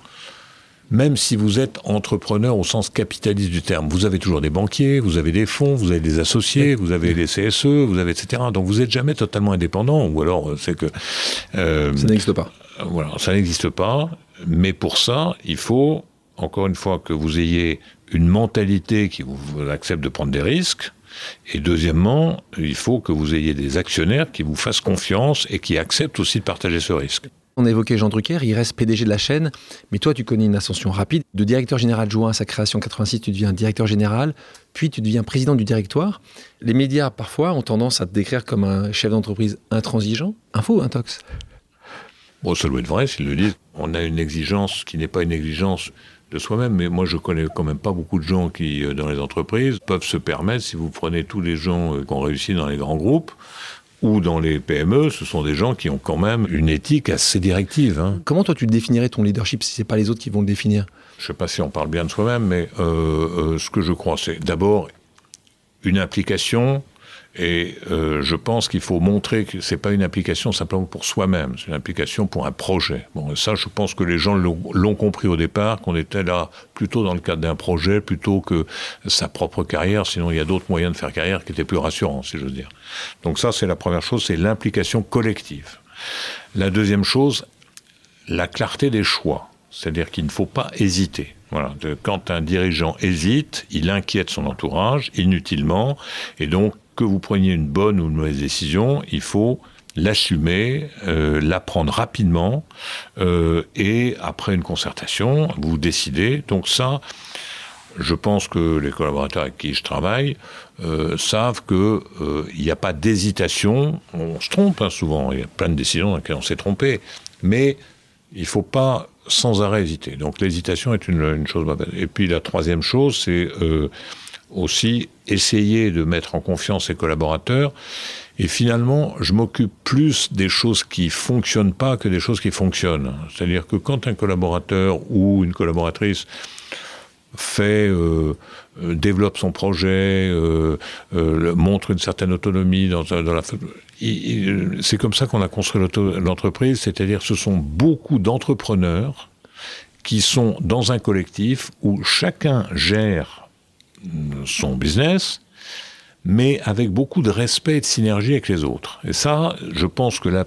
même si vous êtes entrepreneur au sens capitaliste du terme, vous avez toujours des banquiers, vous avez des fonds, vous avez des associés, vous avez des CSE, vous avez etc. Donc vous n'êtes jamais totalement indépendant, ou alors c'est que euh, ça n'existe pas. Voilà, ça n'existe pas. Mais pour ça, il faut encore une fois que vous ayez une mentalité qui vous accepte de prendre des risques. Et deuxièmement, il faut que vous ayez des actionnaires qui vous fassent confiance et qui acceptent aussi de partager ce risque. On a évoqué Jean Drucker, il reste PDG de la chaîne, mais toi tu connais une ascension rapide. De directeur général adjoint à sa création en 86, tu deviens directeur général, puis tu deviens président du directoire. Les médias parfois ont tendance à te décrire comme un chef d'entreprise intransigeant. Info, intox? Bon, ça doit être vrai s'ils le disent. On a une exigence qui n'est pas une exigence de soi-même, mais moi je connais quand même pas beaucoup de gens qui, euh, dans les entreprises, peuvent se permettre, si vous prenez tous les gens euh, qui ont réussi dans les grands groupes, ou dans les PME, ce sont des gens qui ont quand même une éthique assez directive. Hein. Comment toi tu définirais ton leadership si c'est pas les autres qui vont le définir? Je ne sais pas si on parle bien de soi-même, mais euh, euh, ce que je crois, c'est d'abord une implication. Et euh, je pense qu'il faut montrer que c'est pas une application simplement pour soi-même, c'est une application pour un projet. Bon, ça, je pense que les gens l'ont compris au départ, qu'on était là plutôt dans le cadre d'un projet plutôt que sa propre carrière. Sinon, il y a d'autres moyens de faire carrière qui étaient plus rassurants, si j'ose dire. Donc ça, c'est la première chose, c'est l'implication collective. La deuxième chose, la clarté des choix. C'est-à-dire qu'il ne faut pas hésiter. Voilà. Quand un dirigeant hésite, il inquiète son entourage inutilement. Et donc, que vous preniez une bonne ou une mauvaise décision, il faut l'assumer, euh, la prendre rapidement, euh, et après une concertation, vous décidez. Donc ça, je pense que les collaborateurs avec qui je travaille euh, savent qu'il n'y a pas d'hésitation. On se trompe hein, souvent, il y a plein de décisions dans lesquelles on s'est trompé, mais il ne faut pas sans arrêt hésiter. Donc l'hésitation est une, une, chose mauvaise. Et puis la troisième chose, c'est aussi essayer de mettre en confiance ses collaborateurs. Et finalement, je m'occupe plus des choses qui fonctionnent pas que des choses qui fonctionnent. C'est-à-dire que quand un collaborateur ou une collaboratrice fait, euh, euh développe son projet, euh, montre une certaine autonomie dans. C'est comme ça qu'on a construit l'entreprise, c'est-à-dire ce sont beaucoup d'entrepreneurs qui sont dans un collectif où chacun gère son business, mais avec beaucoup de respect et de synergie avec les autres. Et ça, je pense que la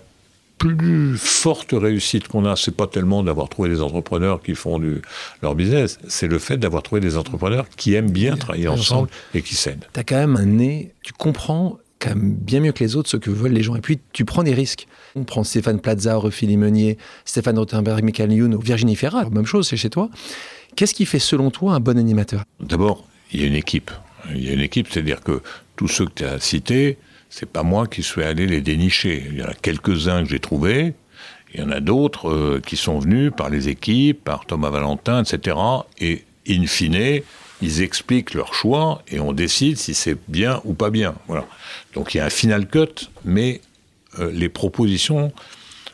plus forte réussite qu'on a, c'est pas tellement d'avoir trouvé des entrepreneurs qui font du, leur business, c'est le fait d'avoir trouvé des entrepreneurs qui aiment bien travailler ensemble et qui s'aident. Tu as quand même un nez, tu comprends quand même bien mieux que les autres ce que veulent les gens. Et puis, tu prends des risques. On prend Stéphane Plaza, Ophélie Meunier, Stéphane Rothenberg, Michael Youn, Virginie Ferrat, même chose, c'est chez toi. Qu'est-ce qui fait, selon toi, un bon animateur? D'abord, il y a une équipe. Il y a une équipe, c'est-à-dire que tous ceux que tu as cités, c'est pas moi qui suis allé les dénicher. Il y en a quelques-uns que j'ai trouvés, il y en a d'autres euh, qui sont venus par les équipes, par Thomas Valentin, etc. Et in fine, ils expliquent leur choix et on décide si c'est bien ou pas bien. Voilà. Donc il y a un final cut, mais euh, les propositions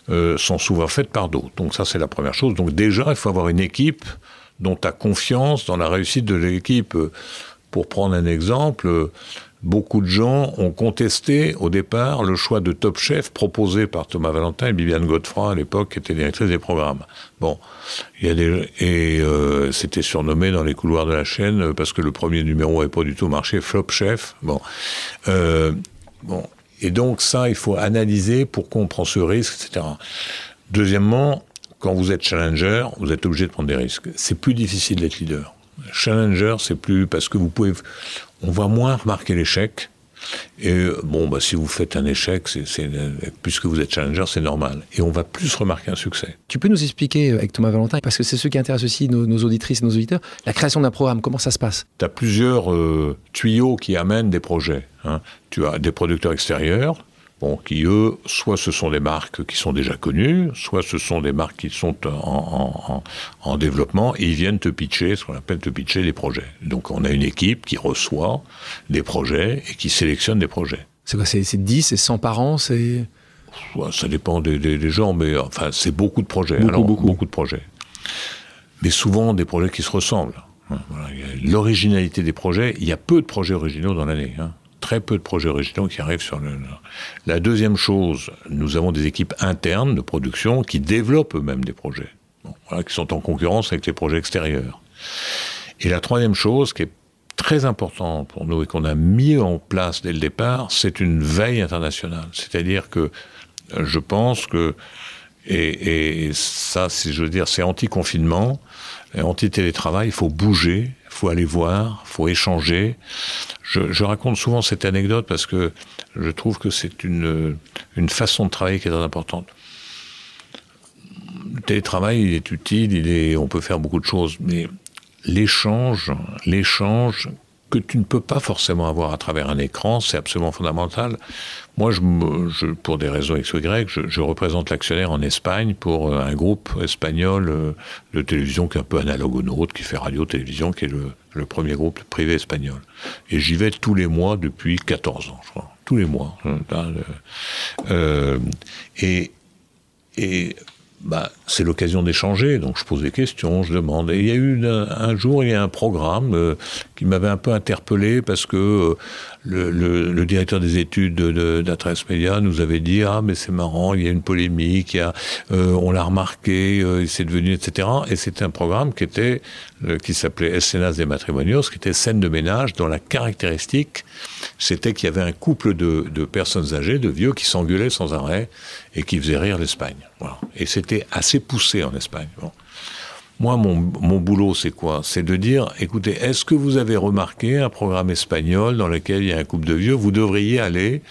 euh, sont souvent faites par d'autres. Donc ça c'est la première chose. Donc déjà il faut avoir une équipe dont tu as confiance dans la réussite de l'équipe. Pour prendre un exemple, beaucoup de gens ont contesté au départ le choix de Top Chef proposé par Thomas Valentin et Viviane Godefroy à l'époque, qui était directrice des programmes. Bon, il y a des et euh, c'était surnommé dans les couloirs de la chaîne parce que le premier numéro n'avait pas du tout marché, Flop Chef. Bon, euh, bon, et donc ça, il faut analyser pourquoi on prend ce risque, etc. Deuxièmement, quand vous êtes challenger, vous êtes obligé de prendre des risques. C'est plus difficile d'être leader. Challenger, c'est plus parce que vous pouvez, on va moins remarquer l'échec. Et bon, bah, si vous faites un échec, c'est, puisque vous êtes challenger, c'est normal. Et on va plus remarquer un succès. Tu peux nous expliquer avec Thomas Valentin, parce que c'est ce qui intéresse aussi nos, auditrices et nos auditeurs, la création d'un programme, comment ça se passe? Tu as plusieurs euh, tuyaux qui amènent des projets. Hein. Tu as des producteurs extérieurs, Bon, qui eux, soit ce sont des marques qui sont déjà connues, soit ce sont des marques qui sont en, en, développement et ils viennent te pitcher, ce qu'on appelle te pitcher des projets. Donc on a une équipe qui reçoit des projets et qui sélectionne des projets. C'est quoi C'est 10, c'est 100 par an c'est... Ça dépend des, gens, mais enfin, c'est beaucoup de projets. Beaucoup, beaucoup. beaucoup de projets. Mais souvent des projets qui se ressemblent. Hein, l'originalité des projets, il y a peu de projets originaux dans l'année. Hein. Très peu de projets originaux qui arrivent sur le. La deuxième chose, nous avons des équipes internes de production qui développent eux-mêmes des projets, qui sont en concurrence avec les projets extérieurs. Et la troisième chose, qui est très importante pour nous et qu'on a mis en place dès le départ, c'est une veille internationale. C'est-à-dire que je pense que, et, ça, je veux dire, c'est anti-confinement, anti-télétravail, il faut bouger, faut aller voir, faut échanger. Je, raconte souvent cette anecdote parce que je trouve que c'est une, une façon de travailler qui est très importante. Le télétravail, il est utile, on peut faire beaucoup de choses, mais l'échange, l'échange que tu ne peux pas forcément avoir à travers un écran, c'est absolument fondamental. Moi, je, pour des raisons X ou Y, je, représente l'actionnaire en Espagne pour euh, un groupe espagnol euh, de télévision qui est un peu analogue au nôtre, qui fait radio-télévision, qui est le, premier groupe privé espagnol. Et j'y vais tous les mois depuis 14 ans, je crois. Tous les mois. Euh, et, et bah, c'est l'occasion d'échanger. Donc je pose des questions, je demande. Et il y a eu un, jour, il y a un programme euh, qui m'avait un peu interpellé parce que euh, le, directeur des études d'Atres de, Média nous avait dit ah mais c'est marrant, il y a une polémique, il y a, euh, on l'a remarqué, c'est devenu etc. Et c'était un programme qui était qui s'appelait Escenas des Matrimonios, qui était scène de ménage dont la caractéristique c'était qu'il y avait un couple de, de personnes âgées, de vieux, qui s'engueulaient sans arrêt et qui faisaient rire l'Espagne. Voilà. Et c'était assez poussé en Espagne. Moi, mon, mon boulot, c'est quoi? C'est de dire, écoutez, est-ce que vous avez remarqué un programme espagnol dans lequel il y a un couple de vieux? Vous devriez aller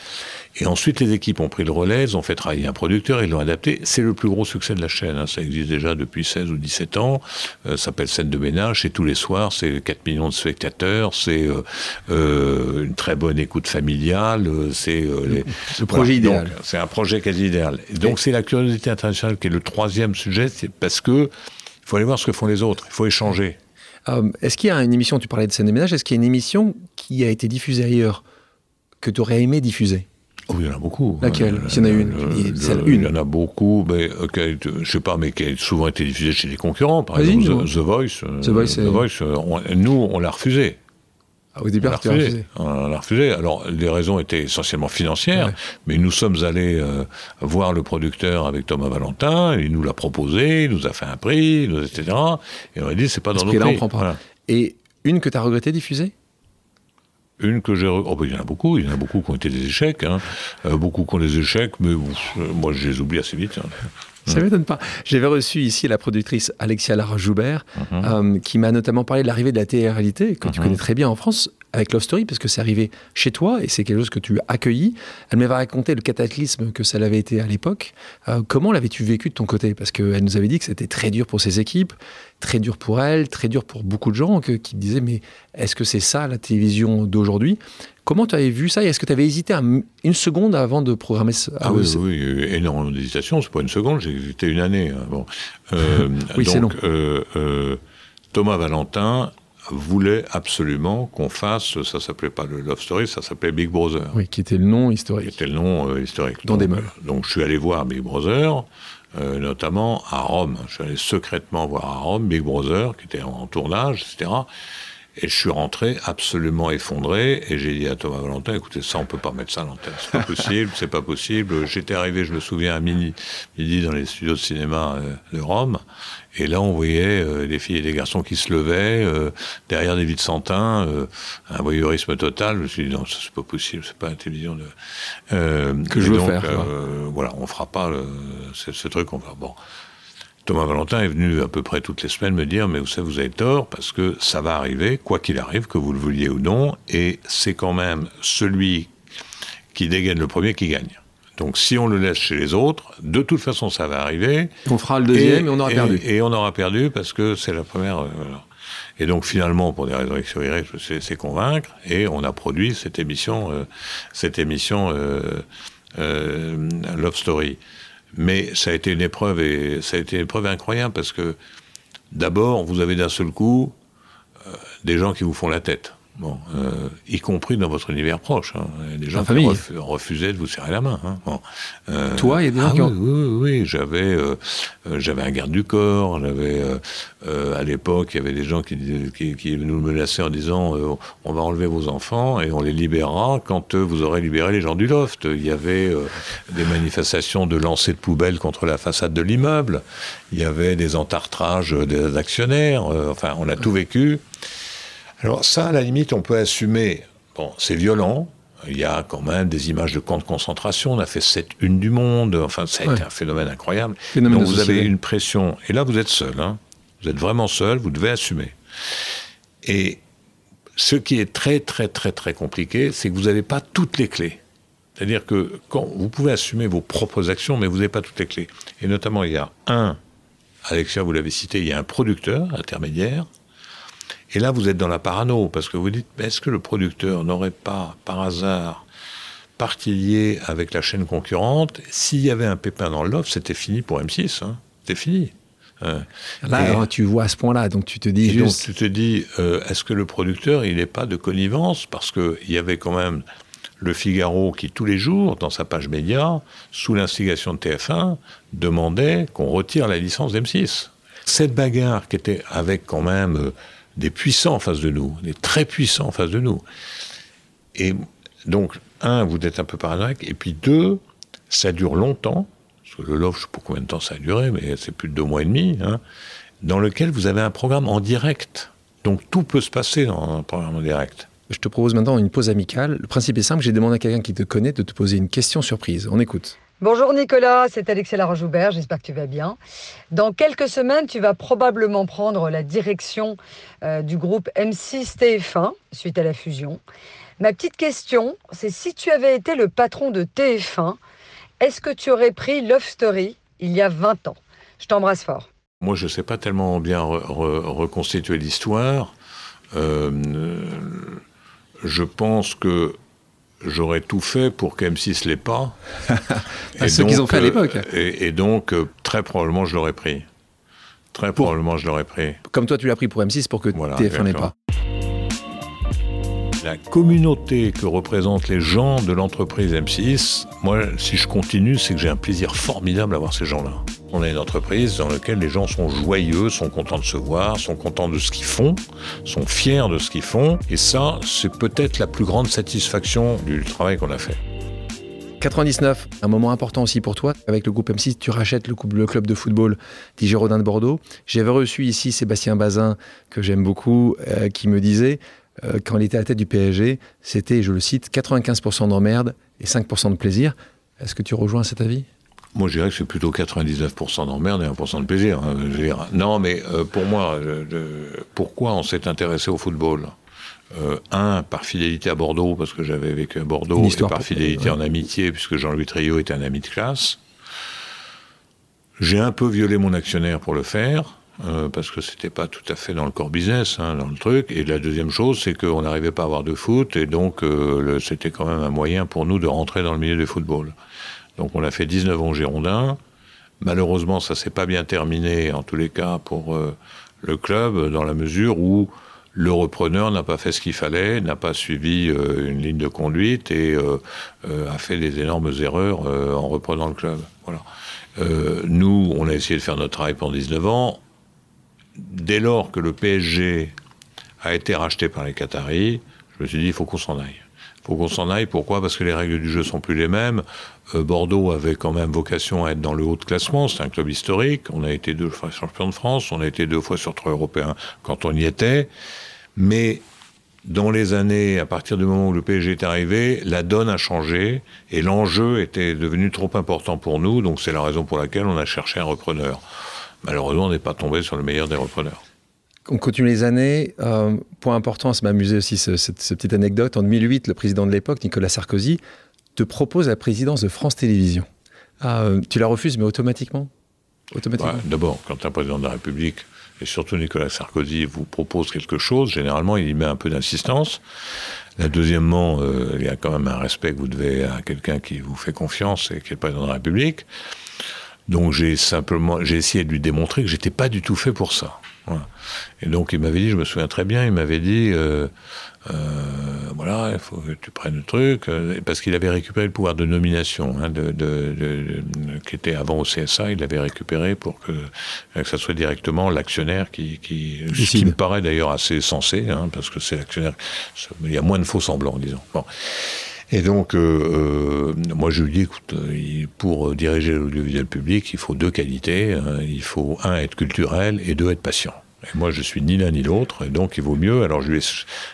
et ensuite, les équipes ont pris le relais, ils ont fait travailler un producteur, ils l'ont adapté. C'est le plus gros succès de la chaîne. Hein. Ça existe déjà depuis 16 ou 17 ans. Euh, ça s'appelle Scène de ménage. C'est tous les soirs. C'est 4 millions de spectateurs. C'est euh, euh, une très bonne écoute familiale. C'est le projet idéal. C'est un projet quasi idéal. donc, c'est la curiosité internationale qui est le troisième sujet. C'est parce que il faut aller voir ce que font les autres. Il faut échanger. est-ce qu'il y a une émission, tu parlais de scène de ménage, est-ce qu'il y a une émission qui a été diffusée ailleurs que tu aurais aimé diffuser? Oh, il y en a beaucoup. Laquelle? Il y en a une. Il y en a beaucoup, mais euh, je sais pas, mais qui a souvent été diffusée chez les concurrents. Par exemple, The, Voice. Euh, The Voice, euh, nous, on l'a refusé. Ah, au début, on l'a refusé. Refusé. Alors, les raisons étaient essentiellement financières, mais nous sommes allés voir le producteur avec Thomas Valentin, il nous l'a proposé, il nous a fait un prix, etc. Et on a dit, c'est pas dans nos prix. là, on prend pas. Et une que tu as regretté diffuser? Une que j'ai. Oh, ben, il y en a beaucoup, il y en a beaucoup qui ont été des échecs, hein. euh, beaucoup qui ont des échecs, mais euh, moi je les oublie assez vite. Hein. Ça ne m'étonne pas. J'avais reçu ici la productrice Alexia Lara-Joubert, mhm. euh, qui m'a notamment parlé de l'arrivée de la télé-réalité, que tu mhm. connais très bien en France, avec Love Story, parce que c'est arrivé chez toi et c'est quelque chose que tu as accueilli. Elle m'avait raconté le cataclysme que ça l'avait été à l'époque. Euh, comment l'avais-tu vécu de ton côté? Parce qu'elle nous avait dit que c'était très dur pour ses équipes, très dur pour elle, très dur pour beaucoup de gens qui disaient mais est-ce que c'est ça la télévision d'aujourd'hui? Comment tu avais vu ça? Et est-ce que tu avais hésité une seconde avant de programmer ça Ah oui, oui, énormément d'hésitation. C'est pas une seconde, j'ai hésité une année. Hein, bon. Euh, oui, c'est long. Euh, Thomas Valentin voulait absolument qu'on fasse, ça s'appelait pas le Love Story, ça s'appelait Big Brother. Oui, qui était le nom historique. Qui était le nom historique. Dans des meubles. Donc je suis allé voir Big Brother, notamment à Rome. Je suis allé secrètement voir à Rome Big Brother, qui était en tournage, etc. Et je suis rentré absolument effondré et j'ai dit à Thomas Valentin, écoutez, ça, on peut pas mettre ça à l'antenne. C'est pas possible, c'est pas possible. J'étais arrivé, je me souviens, à midi, midi dans les studios de cinéma euh, de Rome. Et là, on voyait euh, des filles et des garçons qui se levaient euh, derrière des vides santins, un voyeurisme total. Je me suis dit non, c'est pas possible, c'est pas la télévision de que je veux faire. voilà, on fera pas le, ce, truc. On va bon. Thomas Valentin est venu à peu près toutes les semaines me dire, mais vous savez, vous avez tort, parce que ça va arriver, quoi qu'il arrive, que vous le vouliez ou non, et c'est quand même celui qui dégaine le premier qui gagne. Donc si on le laisse chez les autres, de toute façon ça va arriver. On fera le deuxième et, on aura perdu. Et on aura perdu parce que c'est la première. Euh, et donc finalement, pour des raisons X je sais convaincre, et on a produit cette émission, euh, cette émission euh, Love Story. Mais ça a été une épreuve et ça a été une épreuve incroyable parce que d'abord, vous avez d'un seul coup euh, des gens qui vous font la tête. Bon, euh, y compris dans votre univers proche. Hein. Il y a des gens qui refusaient de vous serrer la main. Hein. Bon, euh, Toi, il y a des gens ah qui oui, oui, oui, j'avais, euh, euh, j'avais un garde du corps. J'avais, euh, à l'époque, il y avait des gens qui, qui, qui nous menaçaient en disant on va enlever vos enfants et on les libérera quand vous aurez libéré les gens du loft. Il y avait des manifestations de lancer de poubelles contre la façade de l'immeuble. Il y avait des entartrages des actionnaires. enfin, on a tout vécu. Alors ça, à la limite, on peut assumer. Bon, c'est violent. Il y a quand même des images de camps de concentration. On a fait cette une du monde. Enfin, ça a été un phénomène incroyable. Donc vous avez une pression. Et là, vous êtes seul. Hein. Vous êtes vraiment seul. Vous devez assumer. Et ce qui est très, très, très, très compliqué, c'est que vous n'avez pas toutes les clés. C'est-à-dire que quand vous pouvez assumer vos propres actions, mais vous n'avez pas toutes les clés. Et notamment, il y a un, Alexia, vous l'avez cité, il y a un producteur intermédiaire et là, vous êtes dans la parano, parce que vous dites, est-ce que le producteur n'aurait pas, par hasard, partie liée avec la chaîne concurrente S'il y avait un pépin dans l'offre, c'était fini pour M6. Hein. C'était fini. Euh, là, tu vois à ce point-là, donc tu te dis juste... Donc tu te dis, euh, est-ce que le producteur, il n'est pas de connivence Parce qu'il y avait quand même le Figaro qui, tous les jours, dans sa page média, sous l'instigation de TF1, demandait qu'on retire la licence d'M6. Cette bagarre qui était avec quand même... Euh, des puissants en face de nous, des très puissants en face de nous. Et donc, un, vous êtes un peu paranoïaque, et puis deux, ça dure longtemps, parce que le love, je ne sais pas combien de temps ça a duré, mais c'est plus de deux mois et demi, hein, dans lequel vous avez un programme en direct. Donc tout peut se passer dans un programme en direct. Je te propose maintenant une pause amicale. Le principe est simple, j'ai demandé à quelqu'un qui te connaît de te poser une question surprise. On écoute. Bonjour Nicolas, c'est Alexia Laroche-Joubert, j'espère que tu vas bien. Dans quelques semaines, tu vas probablement prendre la direction euh, du groupe M6 TF1 suite à la fusion. Ma petite question, c'est si tu avais été le patron de TF1, est-ce que tu aurais pris Love Story il y a 20 ans? Je t'embrasse fort. Moi, je ne sais pas tellement bien reconstituer l'histoire. Euh, je pense que j'aurais tout fait pour qu'M6 l'ait pas. à ce qu'ils ont fait à l'époque. Euh, et, donc, euh, très probablement, je l'aurais pris. Très probablement, je l'aurais pris. Comme toi, tu l'as pris pour M6 pour que TF1 n'ait pas. La communauté que représentent les gens de l'entreprise M6, moi, si je continue, c'est que j'ai un plaisir formidable à voir ces gens-là. On a une entreprise dans laquelle les gens sont joyeux, sont contents de se voir, sont contents de ce qu'ils font, sont fiers de ce qu'ils font. Et ça, c'est peut-être la plus grande satisfaction du travail qu'on a fait. 99, un moment important aussi pour toi. Avec le groupe M6, tu rachètes le, club de football des de Bordeaux. J'avais reçu ici Sébastien Bazin, que j'aime beaucoup, euh, qui me disait, euh, quand il était à la tête du PSG, c'était, je le cite, 95% d'emmerde et 5% de plaisir. Est-ce que tu rejoins cet avis? Moi, je dirais que c'est plutôt 99% d'emmerde et 1% de plaisir. Hein, non, mais euh, pour moi, pourquoi on s'est intéressé au football? Euh, Un, par fidélité à Bordeaux, parce que j'avais vécu à Bordeaux, et par fidélité en amitié, puisque Jean-Louis Trio était un ami de classe. J'ai un peu violé mon actionnaire pour le faire. Euh, parce que c'était pas tout à fait dans le core business, hein, dans le truc. Et la deuxième chose, c'est qu'on n'arrivait pas à avoir de foot, et donc c'était quand même un moyen pour nous de rentrer dans le milieu du football. Donc on a fait 19 ans Girondins. Malheureusement, ça s'est pas bien terminé, en tous les cas, pour euh, le club, dans la mesure où le repreneur n'a pas fait ce qu'il fallait, n'a pas suivi euh, une ligne de conduite et euh, a fait des énormes erreurs en reprenant le club. Voilà. nous, on a essayé de faire notre travail pendant 19 ans. Dès lors que le PSG a été racheté par les Qataris, je me suis dit, il faut qu'on s'en aille faut qu'on s'en aille. Pourquoi? Parce que les règles du jeu sont plus les mêmes. Euh, Bordeaux avait quand même vocation à être dans le haut de classement. C'est un club historique. On a été deux fois champion de France. On a été deux fois sur trois européens quand on y était. Mais dans les années, à partir du moment où le PSG est arrivé, la donne a changé et l'enjeu était devenu trop important pour nous. Donc c'est la raison pour laquelle on a cherché un repreneur. Malheureusement, on n'est pas tombé sur le meilleur des repreneurs. On continue les années. Euh, point important, ça m'a aussi cette, petite anecdote. En 2008, le président de l'époque, Nicolas Sarkozy, te propose la présidence de France Télévisions. Ah, euh, tu la refuses, mais automatiquement, automatiquement? D'abord, quand un président de la République, et surtout Nicolas Sarkozy, vous propose quelque chose, généralement, il y met un peu d'insistance. Là, deuxièmement, euh, il y a quand même un respect que vous devez à quelqu'un qui vous fait confiance et qui est le président de la République. Donc j'ai simplement, j'ai essayé de lui démontrer que j'étais pas du tout fait pour ça. Et donc il m'avait dit, je me souviens très bien, il m'avait dit, euh, euh, voilà, il faut que tu prennes le truc, euh, parce qu'il avait récupéré le pouvoir de nomination, hein, de, qui était avant au CSA, il l'avait récupéré pour que, que ça soit directement l'actionnaire qui, qui, qui me paraît d'ailleurs assez sensé, hein, parce que c'est l'actionnaire, il y a moins de faux semblants, disons. Bon. Et donc, euh, moi, je lui dis, écoute, pour diriger l'audiovisuel public, il faut deux qualités. Hein. il faut, un, être culturel et deux, être patient. Et moi, je suis ni l'un ni l'autre, et donc il vaut mieux. Alors, je vais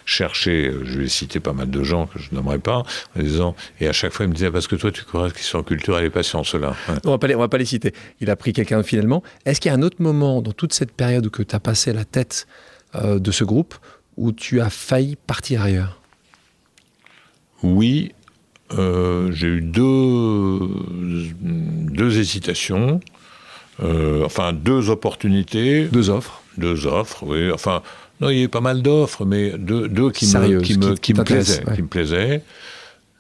chercher, je vais citer pas mal de gens que je n'aimerais pas, en disant, et à chaque fois, il me disait, parce que toi, tu crois qu'ils sont culturels et patients, ceux-là. On pas les, on va pas les citer. Il a pris quelqu'un finalement. Est-ce qu'il y a un autre moment dans toute cette période où tu as passé la tête euh, de ce groupe où tu as failli partir ailleurs? Oui, euh, j'ai eu deux, deux hésitations, euh, enfin deux opportunités. Deux offres Deux offres, oui. Enfin, non, il y a eu pas mal d'offres, mais deux, deux qui, me, qui, me, qui, me plaisaient, qui me plaisaient.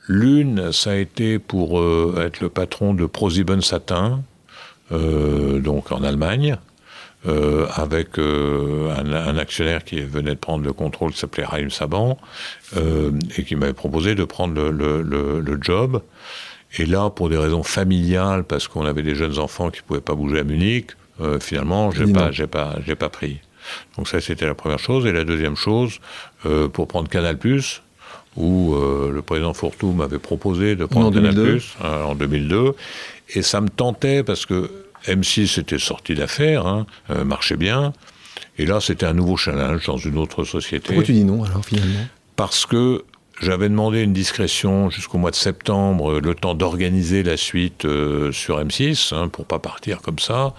L'une, ça a été pour euh, être le patron de ProSieben Satin, donc en Allemagne. Euh, avec euh, un, un, actionnaire qui venait de prendre le contrôle, qui s'appelait Raïm Saban, euh, et qui m'avait proposé de prendre le, le, le, le, job. Et là, pour des raisons familiales, parce qu'on avait des jeunes enfants qui pouvaient pas bouger à Munich, finalement, j'ai pas, j'ai pas, j'ai pas pris. Donc ça, c'était la première chose. Et la deuxième chose, pour prendre Canal+, où le président Fourtou m'avait proposé de prendre Canal+, en 2002, et ça me tentait parce que M6 était sorti d'affaires, hein, euh, marchait bien. Et là, c'était un nouveau challenge dans une autre société. Pourquoi tu dis non alors finalement? Parce que j'avais demandé une discrétion jusqu'au mois de septembre, euh, le temps d'organiser la suite euh, sur M6, hein, pour pas partir comme ça.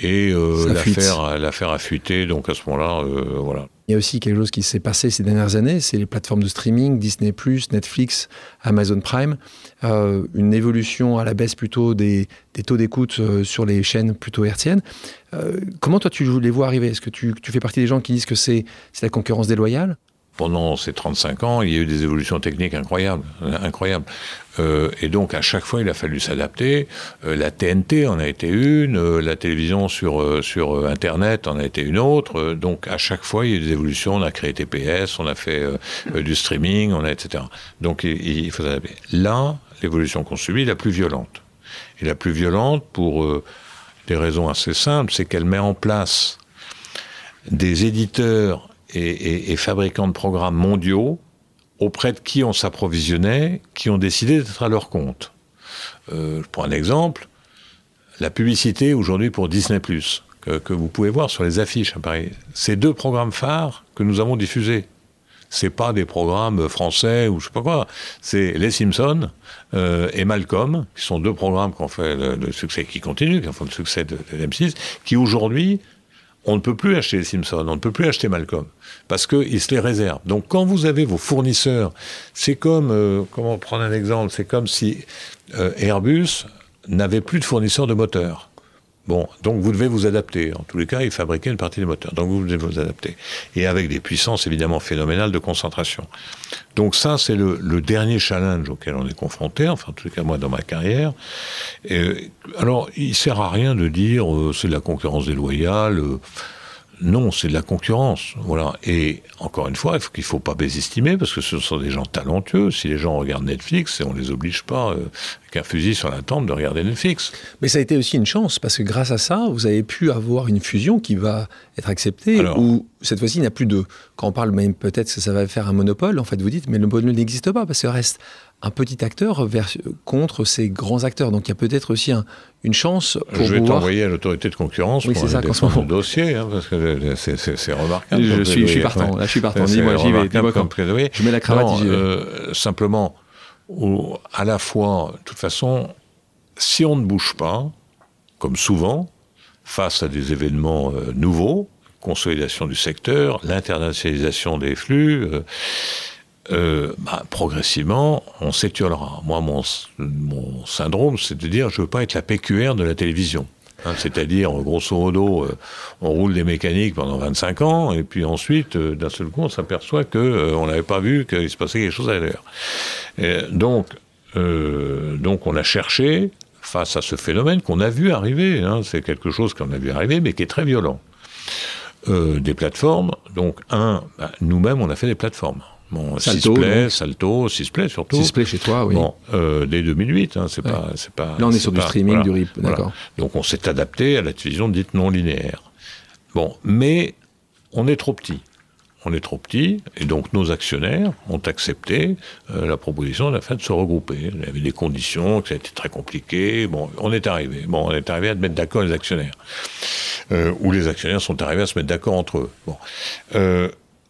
Et euh, l'affaire, l'affaire a fuité, donc à ce moment-là, euh, voilà. Il y a aussi quelque chose qui s'est passé ces dernières années, c'est les plateformes de streaming, Disney+, Netflix, Amazon Prime, euh, une évolution à la baisse plutôt des, des taux d'écoute euh, sur les chaînes plutôt hertziennes. Euh, comment toi tu les vois arriver? Est-ce que tu, tu, fais partie des gens qui disent que c'est la concurrence déloyale? Pendant ces 35 ans, il y a eu des évolutions techniques incroyables, incroyables. Euh, et donc, à chaque fois, il a fallu s'adapter. Euh, la TNT en a été une, euh, la télévision sur, sur Internet en a été une autre. Donc, à chaque fois, il y a eu des évolutions. On a créé TPS, on a fait du streaming, on a etc. Donc, il faut s'adapter. Là, l'évolution qu'on subit est la plus violente. Et la plus violente, pour des raisons assez simples, c'est qu'elle met en place des éditeurs et, fabricants de programmes mondiaux auprès de qui on s'approvisionnait, qui ont décidé d'être à leur compte. Euh, je prends un exemple. La publicité aujourd'hui pour Disney ⁇ que, que vous pouvez voir sur les affiches à Paris, c'est deux programmes phares que nous avons diffusés. C'est pas des programmes français ou je sais pas quoi. C'est Les Simpsons euh, et Malcolm, qui sont deux programmes qui ont fait le, le succès, qui continuent, qui ont fait le succès de, de M6, qui aujourd'hui on ne peut plus acheter les Simpsons, on ne peut plus acheter Malcolm, parce qu'ils se les réservent. Donc quand vous avez vos fournisseurs, c'est comme, euh, comment prendre un exemple, c'est comme si euh, Airbus n'avait plus de fournisseurs de moteurs. Bon, donc vous devez vous adapter. En tous les cas, ils fabriquaient une partie des moteurs. Donc vous devez vous adapter. Et avec des puissances évidemment phénoménales de concentration. Donc ça, c'est le, dernier challenge auquel on est confronté, enfin en tous les cas moi dans ma carrière. Alors, il sert à rien de dire euh, c'est de la concurrence déloyale. Euh, non, c'est de la concurrence. Voilà. Et encore une fois, il faut qu'il ne faut pas mésestimer parce que ce sont des gens talentueux. Si les gens regardent Netflix, on ne les oblige pas, euh, avec un fusil sur la tempe, de regarder Netflix. Mais ça a été aussi une chance parce que grâce à ça, vous avez pu avoir une fusion qui va être acceptée Alors, où cette fois-ci, il n'y a plus de. Quand on parle même peut-être que ça va faire un monopole, en fait, vous dites, mais le monopole n'existe pas parce qu'il reste un petit acteur vers, contre ces grands acteurs. Donc il y a peut-être aussi un, une chance pour Je vais pouvoir... t'envoyer à l'autorité de concurrence oui, pour ça, défendre le dossier, hein, parce que c'est remarquable. Je suis, je suis partant, là, je suis partant. Dis-moi, j'y vais. Dis comme plaidoyer. Je mets la cravate. Non, euh, simplement, à la fois, de toute façon, si on ne bouge pas, comme souvent, face à des événements euh, nouveaux, consolidation du secteur, l'internationalisation des flux, euh, euh, bah, progressivement, on s'étiolera. Moi, mon, syndrome, c'est de dire, je veux pas être la PQR de la télévision. Hein, C'est-à-dire, grosso modo, euh, on roule des mécaniques pendant 25 ans, et puis ensuite, euh, d'un seul coup, on s'aperçoit que euh, on n'avait pas vu qu'il se passait quelque chose ailleurs. Donc, donc, on a cherché face à ce phénomène qu'on a vu arriver. Hein. C'est quelque chose qu'on a vu arriver, mais qui est très violent. Des plateformes. Donc, un, bah, nous-mêmes, on a fait des plateformes. Bon, Salto. Salto, Sisplay surtout. Sisplay chez toi, oui. Bon, euh, dès 2008, hein, c'est Ouais. pas, c'est pas. Là, on est sur du pas- streaming, voilà, du RIP, voilà. d'accord. Donc, on s'est adapté à la télévision dite non linéaire. Bon, mais on est trop petit. On est trop petit, et donc nos actionnaires ont accepté euh, la proposition de la fait de se regrouper. Il y avait des conditions, que ça a été très compliqué. Bon, on est arrivé. Bon, on est arrivé à mettre d'accord les actionnaires. Euh, où les actionnaires sont arrivés à se mettre d'accord entre eux. Bon.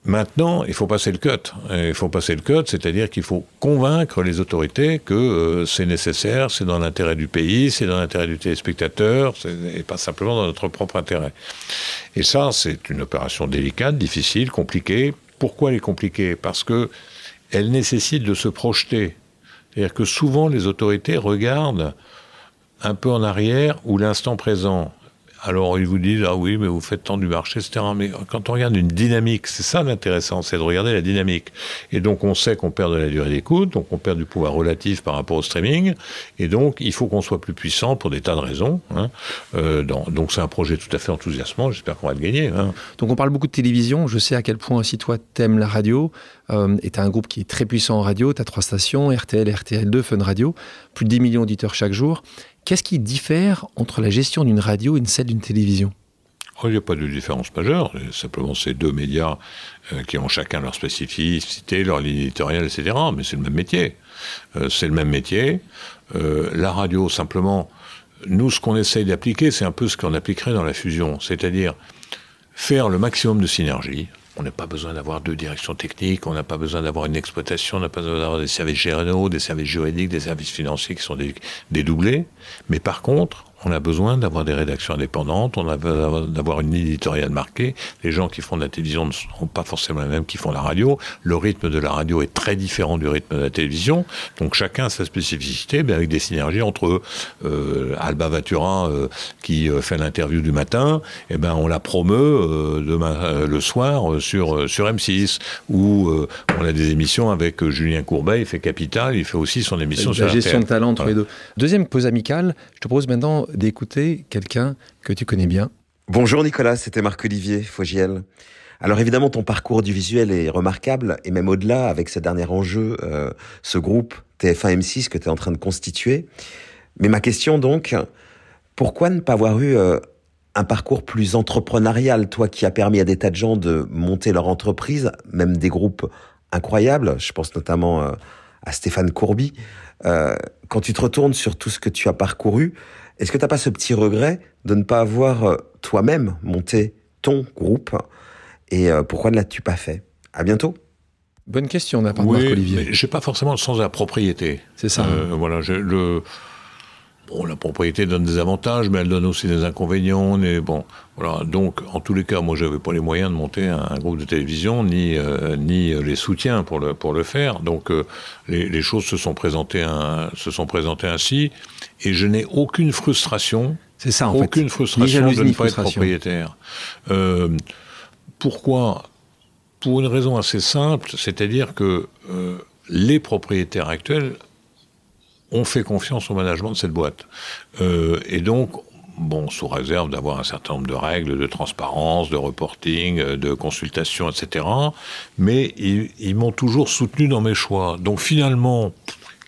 Maintenant, il faut passer le cut. Il faut passer le cut, c'est-à-dire qu'il faut convaincre les autorités que euh, c'est nécessaire, c'est dans l'intérêt du pays, c'est dans l'intérêt du téléspectateur, et pas simplement dans notre propre intérêt. Et ça, c'est une opération délicate, difficile, compliquée. Pourquoi elle est compliquée? Parce que elle nécessite de se projeter. C'est-à-dire que souvent, les autorités regardent un peu en arrière ou l'instant présent. Alors ils vous disent ah oui mais vous faites tant du marché etc. Mais quand on regarde une dynamique, c'est ça l'intéressant, c'est de regarder la dynamique. Et donc on sait qu'on perd de la durée d'écoute, donc on perd du pouvoir relatif par rapport au streaming, et donc il faut qu'on soit plus puissant pour des tas de raisons. hein. Euh, donc c'est un projet tout à fait enthousiasmant. J'espère qu'on va le gagner. hein. Donc on parle beaucoup de télévision. Je sais à quel point si toi t'aimes la radio, euh, et t'as un groupe qui est très puissant en radio, t'as trois stations, RTL, RTL2, Fun Radio, plus de 10 millions d'auditeurs chaque jour. Qu'est-ce qui diffère entre la gestion d'une radio et celle d'une télévision? Oh, Il n'y a pas de différence majeure. Simplement, c'est deux médias euh, qui ont chacun leur spécificité, leur ligne éditoriale, etc. Mais c'est le même métier. Euh, c'est le même métier. Euh, la radio, simplement, nous, ce qu'on essaye d'appliquer, c'est un peu ce qu'on appliquerait dans la fusion. C'est-à-dire faire le maximum de synergie. On n'a pas besoin d'avoir deux directions techniques, on n'a pas besoin d'avoir une exploitation, on n'a pas besoin d'avoir des services généraux, des services juridiques, des services financiers qui sont dé- dédoublés. Mais par contre, on a besoin d'avoir des rédactions indépendantes, on a besoin d'avoir une éditoriale marquée. Les gens qui font de la télévision ne sont pas forcément les mêmes qui font la radio. Le rythme de la radio est très différent du rythme de la télévision. Donc chacun a sa spécificité, mais avec des synergies entre eux. Euh, Alba Vatura, euh, qui euh, fait l'interview du matin, eh ben, on la promeut euh, demain, le soir sur, sur M6. Ou euh, on a des émissions avec Julien Courbet, il fait Capital, il fait aussi son émission La sur gestion RTL. de talent entre Voilà. les deux. Deuxième pause amicale, je te propose maintenant d'écouter quelqu'un que tu connais bien. Bonjour Nicolas, c'était Marc-Olivier Fogiel. Alors évidemment, ton parcours du visuel est remarquable, et même au-delà, avec ce dernier enjeu, euh, ce groupe TF1 M6 que tu es en train de constituer. Mais ma question donc, pourquoi ne pas avoir eu euh, un parcours plus entrepreneurial, toi qui as permis à des tas de gens de monter leur entreprise, même des groupes incroyables, je pense notamment euh, à Stéphane Courby. Quand tu te retournes sur tout ce que tu as parcouru, est-ce que tu n'as pas ce petit regret de ne pas avoir euh, toi-même monté ton groupe Et euh, pourquoi ne l'as-tu pas fait? À bientôt. Bonne question la part de Oui, Marc-Olivier. mais j'ai pas forcément le sens de la propriété. C'est ça. Euh, voilà, le, bon, la propriété donne des avantages, mais elle donne aussi des inconvénients. Mais bon, voilà. Donc, en tous les cas, moi, j'avais pas les moyens de monter un, un groupe de télévision, ni euh, ni les soutiens pour le pour le faire. Donc, euh, les, les choses se sont présentées un- se sont présentées ainsi, et je n'ai aucune frustration C'est ça en fait. aucune Ni frustration jalousie, de ne pas être propriétaire. Euh, pourquoi? Pour une raison assez simple, c'est-à-dire que euh, les propriétaires actuels ont fait confiance au management de cette boîte. Euh, et donc, bon, sous réserve d'avoir un certain nombre de règles de transparence, de reporting, de consultation, etc. Mais ils, ils m'ont toujours soutenu dans mes choix. Donc finalement,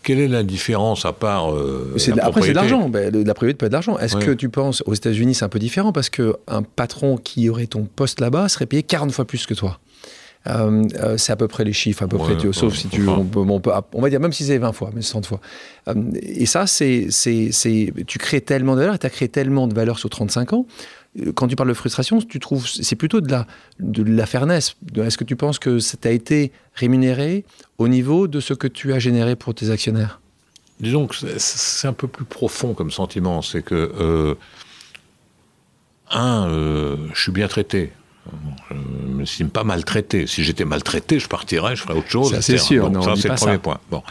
quelle est la différence à part euh, de- la après, c'est de l'argent. Ben, la privée peut être de l'argent. Est-ce que tu penses, aux États-Unis, c'est un peu différent parce qu'un patron qui aurait ton poste là-bas serait payé 40 fois plus que toi? Euh, euh, c'est à peu près les chiffres, à peu Ouais, près, tu- sauf ouais, si tu. On, peut, on, peut- on va dire, même si c'est 20 fois, mais 60 fois. Euh, et ça, c'est. Tu crées tellement de valeur et tu as créé tellement de valeur sur 35 ans. Quand tu parles de frustration, tu trouves. C'est plutôt de la, de fairness. Est-ce que tu penses que ça t'a été rémunéré au niveau de ce que tu as généré pour tes actionnaires? Disons que c'est- c'est un peu plus profond comme sentiment. C'est que, euh, un, euh, je suis bien traité. Je ne m'estime pas maltraité. Si j'étais maltraité, je partirais, je ferais autre chose. Ça, c'est sûr. Donc, Non, ça, c'est le premier ça. point. Bon.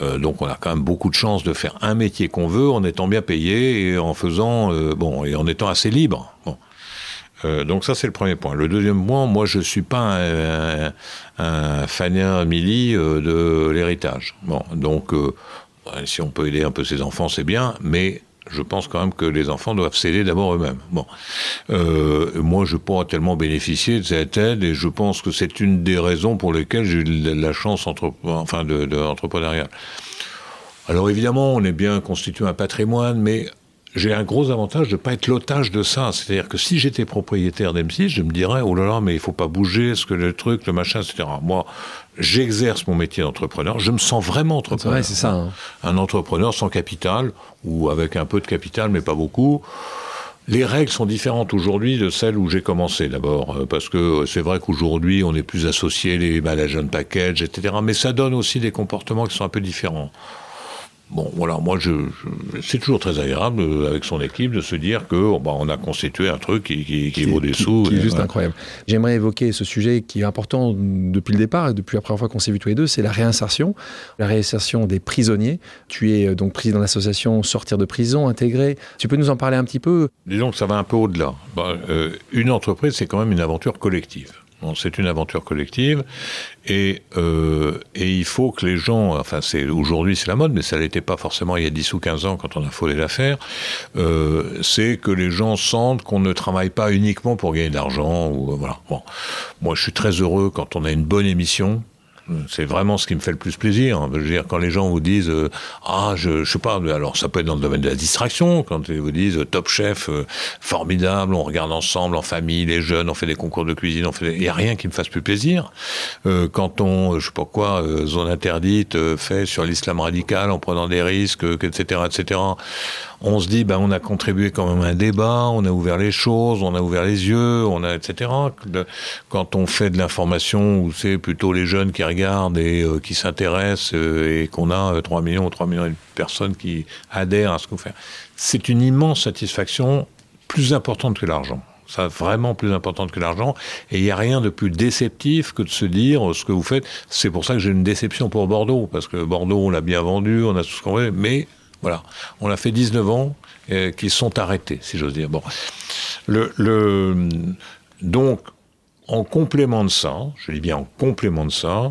Euh, donc, on a quand même beaucoup de chance de faire un métier qu'on veut en étant bien payé et en faisant, euh, bon, et en étant assez libre. Bon. Euh, donc ça c'est le premier point. Le deuxième point, moi je suis pas un, un, un fanien Mili de l'héritage. Bon, donc si on peut aider un peu ses enfants, c'est bien, mais je pense quand même que les enfants doivent s'aider d'abord eux-mêmes. Bon, euh, moi, je pas tellement bénéficier de cette aide et je pense que c'est une des raisons pour lesquelles j'ai eu la chance entre, enfin, de. Alors évidemment, on est bien constitué un patrimoine, mais j'ai un gros avantage de ne pas être l'otage de ça. C'est-à-dire que si j'étais propriétaire d'M6, je me dirais, oh là là, mais il faut pas bouger, ce que le truc, le machin, etc. Moi, j'exerce mon métier d'entrepreneur. Je me sens vraiment entrepreneur. c'est ça. Hein. Un entrepreneur sans capital, ou avec un peu de capital, mais pas beaucoup. Les règles sont différentes aujourd'hui de celles où j'ai commencé d'abord, euh, parce que c'est vrai qu'aujourd'hui on est plus associé les management package, etc. Mais ça donne aussi des comportements qui sont un peu différents. Bon, voilà, moi, je, c'est toujours très agréable euh, avec son équipe de se dire que oh, bah, on a constitué un truc qui, qui, vaut des sous. Qui est juste incroyable. J'aimerais évoquer ce sujet qui est important depuis le départ et depuis la première fois qu'on s'est vu tous les deux, c'est la réinsertion, la réinsertion des prisonniers. Tu es euh, donc président de l'association Sortir de prison, intégré. Tu peux nous en parler un petit peu? Disons que ça va un peu au-delà. Bah, euh, une entreprise, c'est quand même une aventure collective c'est une aventure collective et, euh, et il faut que les gens, enfin c'est aujourd'hui c'est la mode, mais ça l'était pas forcément il y a 10 ou 15 ans quand on a fondé l'affaire, euh, c'est que les gens sentent qu'on ne travaille pas uniquement pour gagner de l'argent. Ou, voilà. Bon. Moi je suis très heureux quand on a une bonne émission, c'est vraiment ce qui me fait le plus plaisir. Je veux dire, quand les gens vous disent euh, ah je, je sais pas, alors ça peut être dans le domaine de la distraction, quand ils vous disent euh, Top Chef, euh, formidable, on regarde ensemble en famille, les jeunes, on fait des concours de cuisine, on fait, il a rien qui me fasse plus plaisir. quand on, je sais pas quoi, zone interdite, fait sur l'islam radical en prenant des risques, etc., etc on se dit, ben, on a contribué quand même à un débat, on a ouvert les choses, on a ouvert les yeux, on a, etc. Quand on fait de l'information où c'est plutôt les jeunes qui regardent et euh, qui s'intéressent euh, et qu'on a 3 euh, millions ou 3 millions de personnes qui adhèrent à ce qu'on fait, c'est une immense satisfaction plus importante que l'argent. Ça, vraiment plus importante que l'argent. Et il n'y a rien de plus déceptif que de se dire ce que vous faites. C'est pour ça que j'ai une déception pour Bordeaux, parce que Bordeaux, on l'a bien vendu, on a tout ce qu'on veut, mais voilà. On a fait 19 ans euh, qui sont arrêtés, si j'ose dire. Bon. Le, donc, en complément de ça, je dis bien en complément de ça,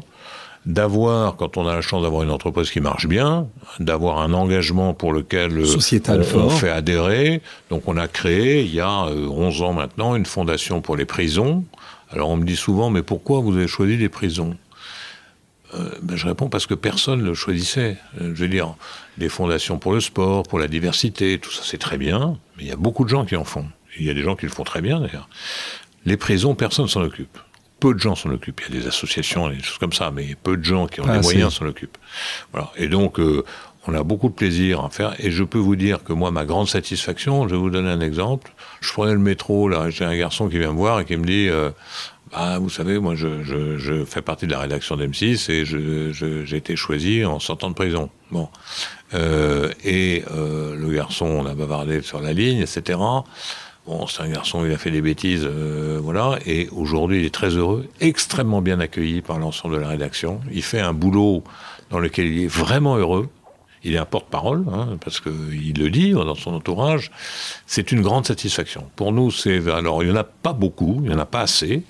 d'avoir, quand on a la chance d'avoir une entreprise qui marche bien, d'avoir un engagement pour lequel euh, Sociétal on, fait adhérer. Donc on a créé, il y a 11 euh, ans maintenant, une fondation pour les prisons. Alors on me dit souvent, mais pourquoi vous avez choisi les prisons? Euh, ben, je réponds parce que personne ne le choisissait. Euh, je veux dire, les fondations pour le sport, pour la diversité, tout ça c'est très bien, mais il y a beaucoup de gens qui en font. Il y a des gens qui le font très bien d'ailleurs. Les prisons, personne s'en occupe. Peu de gens s'en occupent. Il y a des associations, des choses comme ça, mais peu de gens qui ont les moyens s'en occupent. Voilà. Et donc, euh, on a beaucoup de plaisir à faire. Et je peux vous dire que moi, ma grande satisfaction, je vais vous donner un exemple. Je prenais le métro, là, j'ai un garçon qui vient me voir et qui me dit, ah, vous savez, moi, je, je, je, fais partie de la rédaction d'M6 et j'ai été choisi en sortant de prison. Bon. Euh, et euh, le garçon, on a bavardé sur la ligne, etc. Bon, c'est un garçon, il a fait des bêtises, euh, voilà. Et aujourd'hui, il est très heureux, extrêmement bien accueilli par l'ensemble de la rédaction. Il fait un boulot dans lequel il est vraiment heureux. Il est un porte-parole, hein, parce qu'il le dit dans son entourage. C'est une grande satisfaction. Pour nous, c'est alors il n'y en a pas beaucoup, il n'y en a pas assez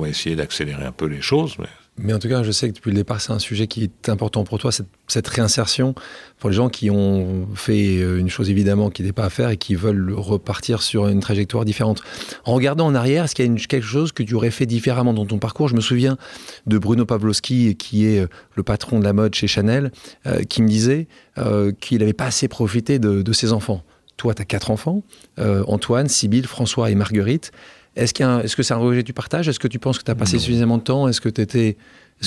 va essayer d'accélérer un peu les choses. Mais... en tout cas, je sais que depuis le départ, c'est un sujet qui est important pour toi, cette, réinsertion pour les gens qui ont fait euh, une chose évidemment qui n'est pas à faire et qui veulent repartir sur une trajectoire différente. En regardant en arrière, est-ce qu'il y a quelque chose que tu aurais fait différemment dans ton parcours? Je me souviens de Bruno Pavlovski, qui est euh, le patron de la mode chez Chanel, euh, qui me disait qu'il n'avait pas assez profité de, ses enfants. Toi, tu as quatre enfants, Antoine, Sybille, François et Marguerite. Est-ce, que c'est un rejet du partage? Est-ce que tu penses que tu as passé suffisamment de temps? Est-ce que, est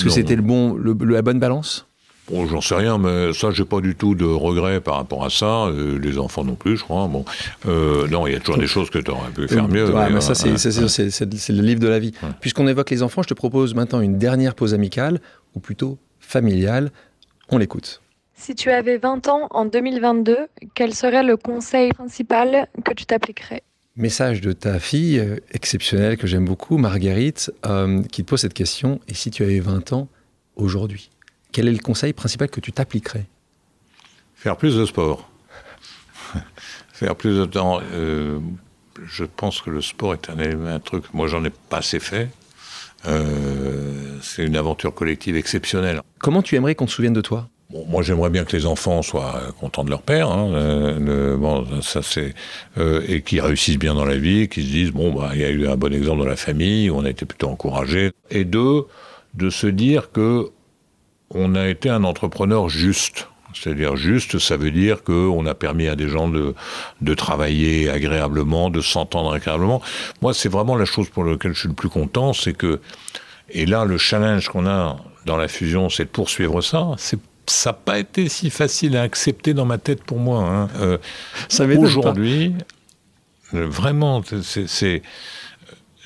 que c'était le bon, la bonne balance? Bon, j'en sais rien, mais ça, j'ai pas du tout de regrets par rapport à ça. Euh, les enfants non plus, je crois. Bon, euh, non, il y a toujours des choses que tu aurais pu faire mieux. mais ça, c'est, c'est, le livre de la vie. Puisqu'on évoque les enfants, je te propose maintenant une dernière pause amicale, ou plutôt familiale. On l'écoute. Si tu avais 20 ans en 2022, quel serait le conseil principal que tu t'appliquerais? Message de ta fille euh, exceptionnelle que j'aime beaucoup, Marguerite, euh, qui te pose cette question. Et si tu avais 20 ans aujourd'hui, quel est le conseil principal que tu t'appliquerais? Faire plus de sport. Faire plus de temps. Euh, je pense que le sport est un, un truc. Moi, j'en ai pas assez fait. c'est une aventure collective exceptionnelle. Comment tu aimerais qu'on te souvienne de toi? Moi, j'aimerais bien que les enfants soient contents de leur père, hein, euh, bon, ça c'est euh, et qu'ils réussissent bien dans la vie, qu'ils se disent bon bah il y a eu un bon exemple dans la famille, on a été plutôt encouragé. Et deux, de se dire que on a été un entrepreneur juste. C'est-à-dire juste, ça veut dire qu'on a permis à des gens de, de travailler agréablement, de s'entendre agréablement. Moi, c'est vraiment la chose pour laquelle je suis le plus content, c'est que, et là, le challenge qu'on a dans la fusion, c'est de poursuivre ça. C'est ça n'a pas été si facile à accepter dans ma tête pour moi. Hein. Euh, Aujourd'hui, euh, vraiment, c'est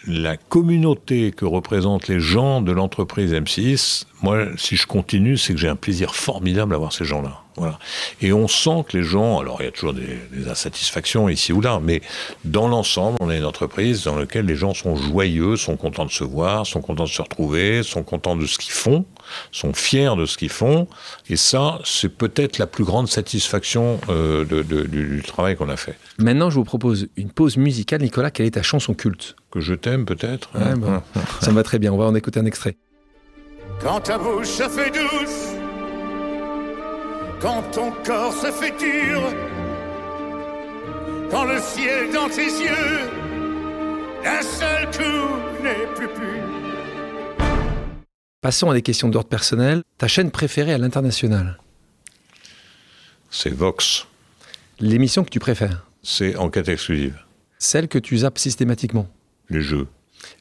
la communauté que représentent les gens de l'entreprise M6. Moi, si je continue, c'est que j'ai un plaisir formidable à voir ces gens-là. Voilà. Et on sent que les gens, alors il y a toujours des, des insatisfactions ici ou là, mais dans l'ensemble, on est une entreprise dans laquelle les gens sont joyeux, sont contents de se voir, sont contents de se retrouver, sont contents de ce qu'ils font, sont fiers de ce qu'ils font. Et ça, c'est peut-être la plus grande satisfaction euh, de, de, du, travail qu'on a fait. Maintenant, je vous propose une pause musicale. Nicolas, quelle est ta chanson culte? Que je t'aime peut-être ouais, bon, Ça me va très bien, on va en écouter un extrait. Quand ta bouche se fait douce quand ton corps se fait dur, quand le ciel dans tes yeux, un seul coup n'est plus pur. Passons à des questions d'ordre personnel. Ta chaîne préférée à l'international? C'est Vox. L'émission que tu préfères? C'est Enquête exclusive. Celle que tu zappes systématiquement? Les jeux.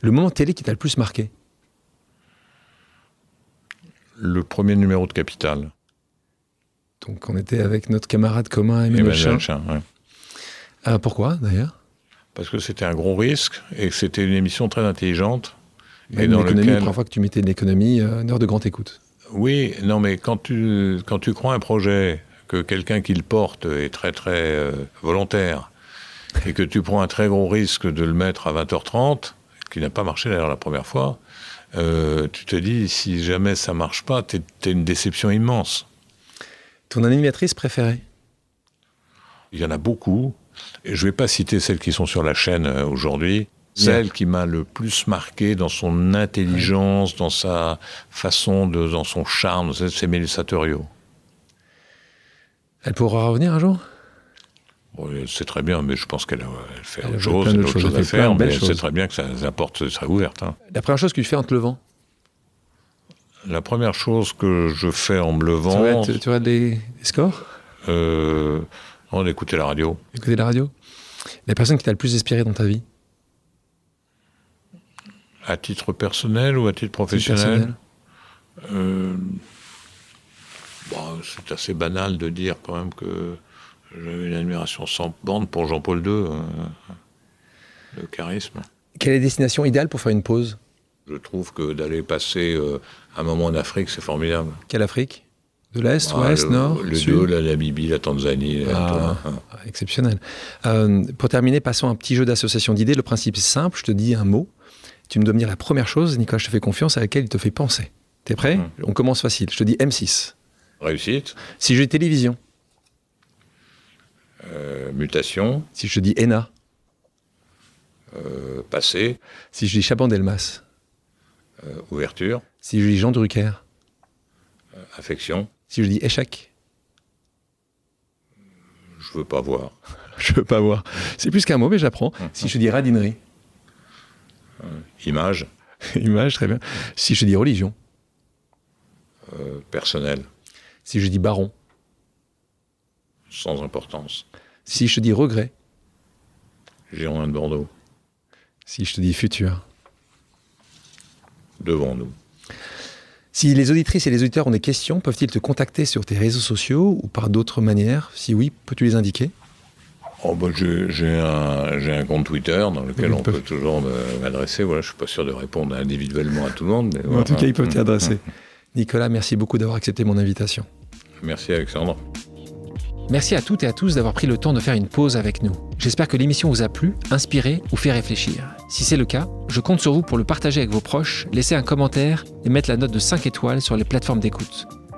Le moment télé qui t'a le plus marqué? Le premier numéro de Capital. Donc on était avec notre camarade commun Emmanuel, Emmanuel Chin. Ouais. Euh, pourquoi d'ailleurs? Parce que c'était un gros risque et que c'était une émission très intelligente. Même et dans l'économie, lequel... la première fois que tu mettais de l'économie, euh, une heure de grande écoute. Oui, non mais quand tu, quand tu crois un projet, que quelqu'un qui le porte est très très euh, volontaire, et que tu prends un très gros risque de le mettre à 20h30, qui n'a pas marché d'ailleurs la première fois, euh, tu te dis, si jamais ça marche pas, t'es es une déception immense. Ton animatrice préférée? Il y en a beaucoup. Et je ne vais pas citer celles qui sont sur la chaîne aujourd'hui. Celle qui m'a le plus marqué dans son intelligence, dans sa façon, de, dans son charme, c'est Mélissa Thurio. Elle pourra revenir un jour? Bon, C'est très bien, mais je pense qu'elle fait elle autre chose, elle autre chose à faire, mais c'est très bien que ça apporte, serait ouverte. Hein. La première chose que tu fais en te levant? La première chose que je fais en me levant. Tu regardes, les, scores? Euh, On écouter la radio. Écouter la radio? La personne qui t'a le plus inspiré dans ta vie? À titre personnel ou à titre professionnel euh, bon, C'est assez banal de dire quand même que j'avais une admiration sans bande pour Jean-Paul II, euh, le charisme. Quelle est la destination idéale pour faire une pause? Je trouve que d'aller passer euh, un moment en Afrique, c'est formidable. Quelle Afrique? De l'Est, ah, Ouest, Nord Le Sud la Namibie, la Tanzanie. Ah, ah, exceptionnel. Euh, pour terminer, passons à un petit jeu d'association d'idées. Le principe est simple, je te dis un mot. Tu me dois me dire la première chose, Nicolas, je te fais confiance, à laquelle il te fait penser. T'es prêt hum. On commence facile. Je te dis M6. Réussite. Si je dis télévision. Euh, mutation. Si je te dis ENA. passé. Si je dis Chabandelmas. Euh, ouverture. Si je dis Jean Drucker. Euh, affection. Si je dis échec. Je veux pas voir. je veux pas voir. C'est plus qu'un mot, mais j'apprends. si je dis radinerie. Euh, image. image, très bien. Si je dis religion. personnel. Si je dis baron. Sans importance. Si je dis regret. Gironde de Bordeaux. Si je te dis futur devant nous. Si les auditrices et les auditeurs ont des questions, peuvent-ils te contacter sur tes réseaux sociaux ou par d'autres manières? Si oui, peux-tu les indiquer? Oh bah J'ai un, un, compte Twitter dans lequel on peut, toujours m'adresser. Voilà, je ne suis pas sûr de répondre individuellement à tout le monde. Mais En tout cas, ils peuvent t'y adresser. Nicolas, merci beaucoup d'avoir accepté mon invitation. Merci Alexandre. Merci à toutes et à tous d'avoir pris le temps de faire une pause avec nous. J'espère que l'émission vous a plu, inspiré ou fait réfléchir. Si c'est le cas, je compte sur vous pour le partager avec vos proches, laisser un commentaire et mettre la note de 5 étoiles sur les plateformes d'écoute.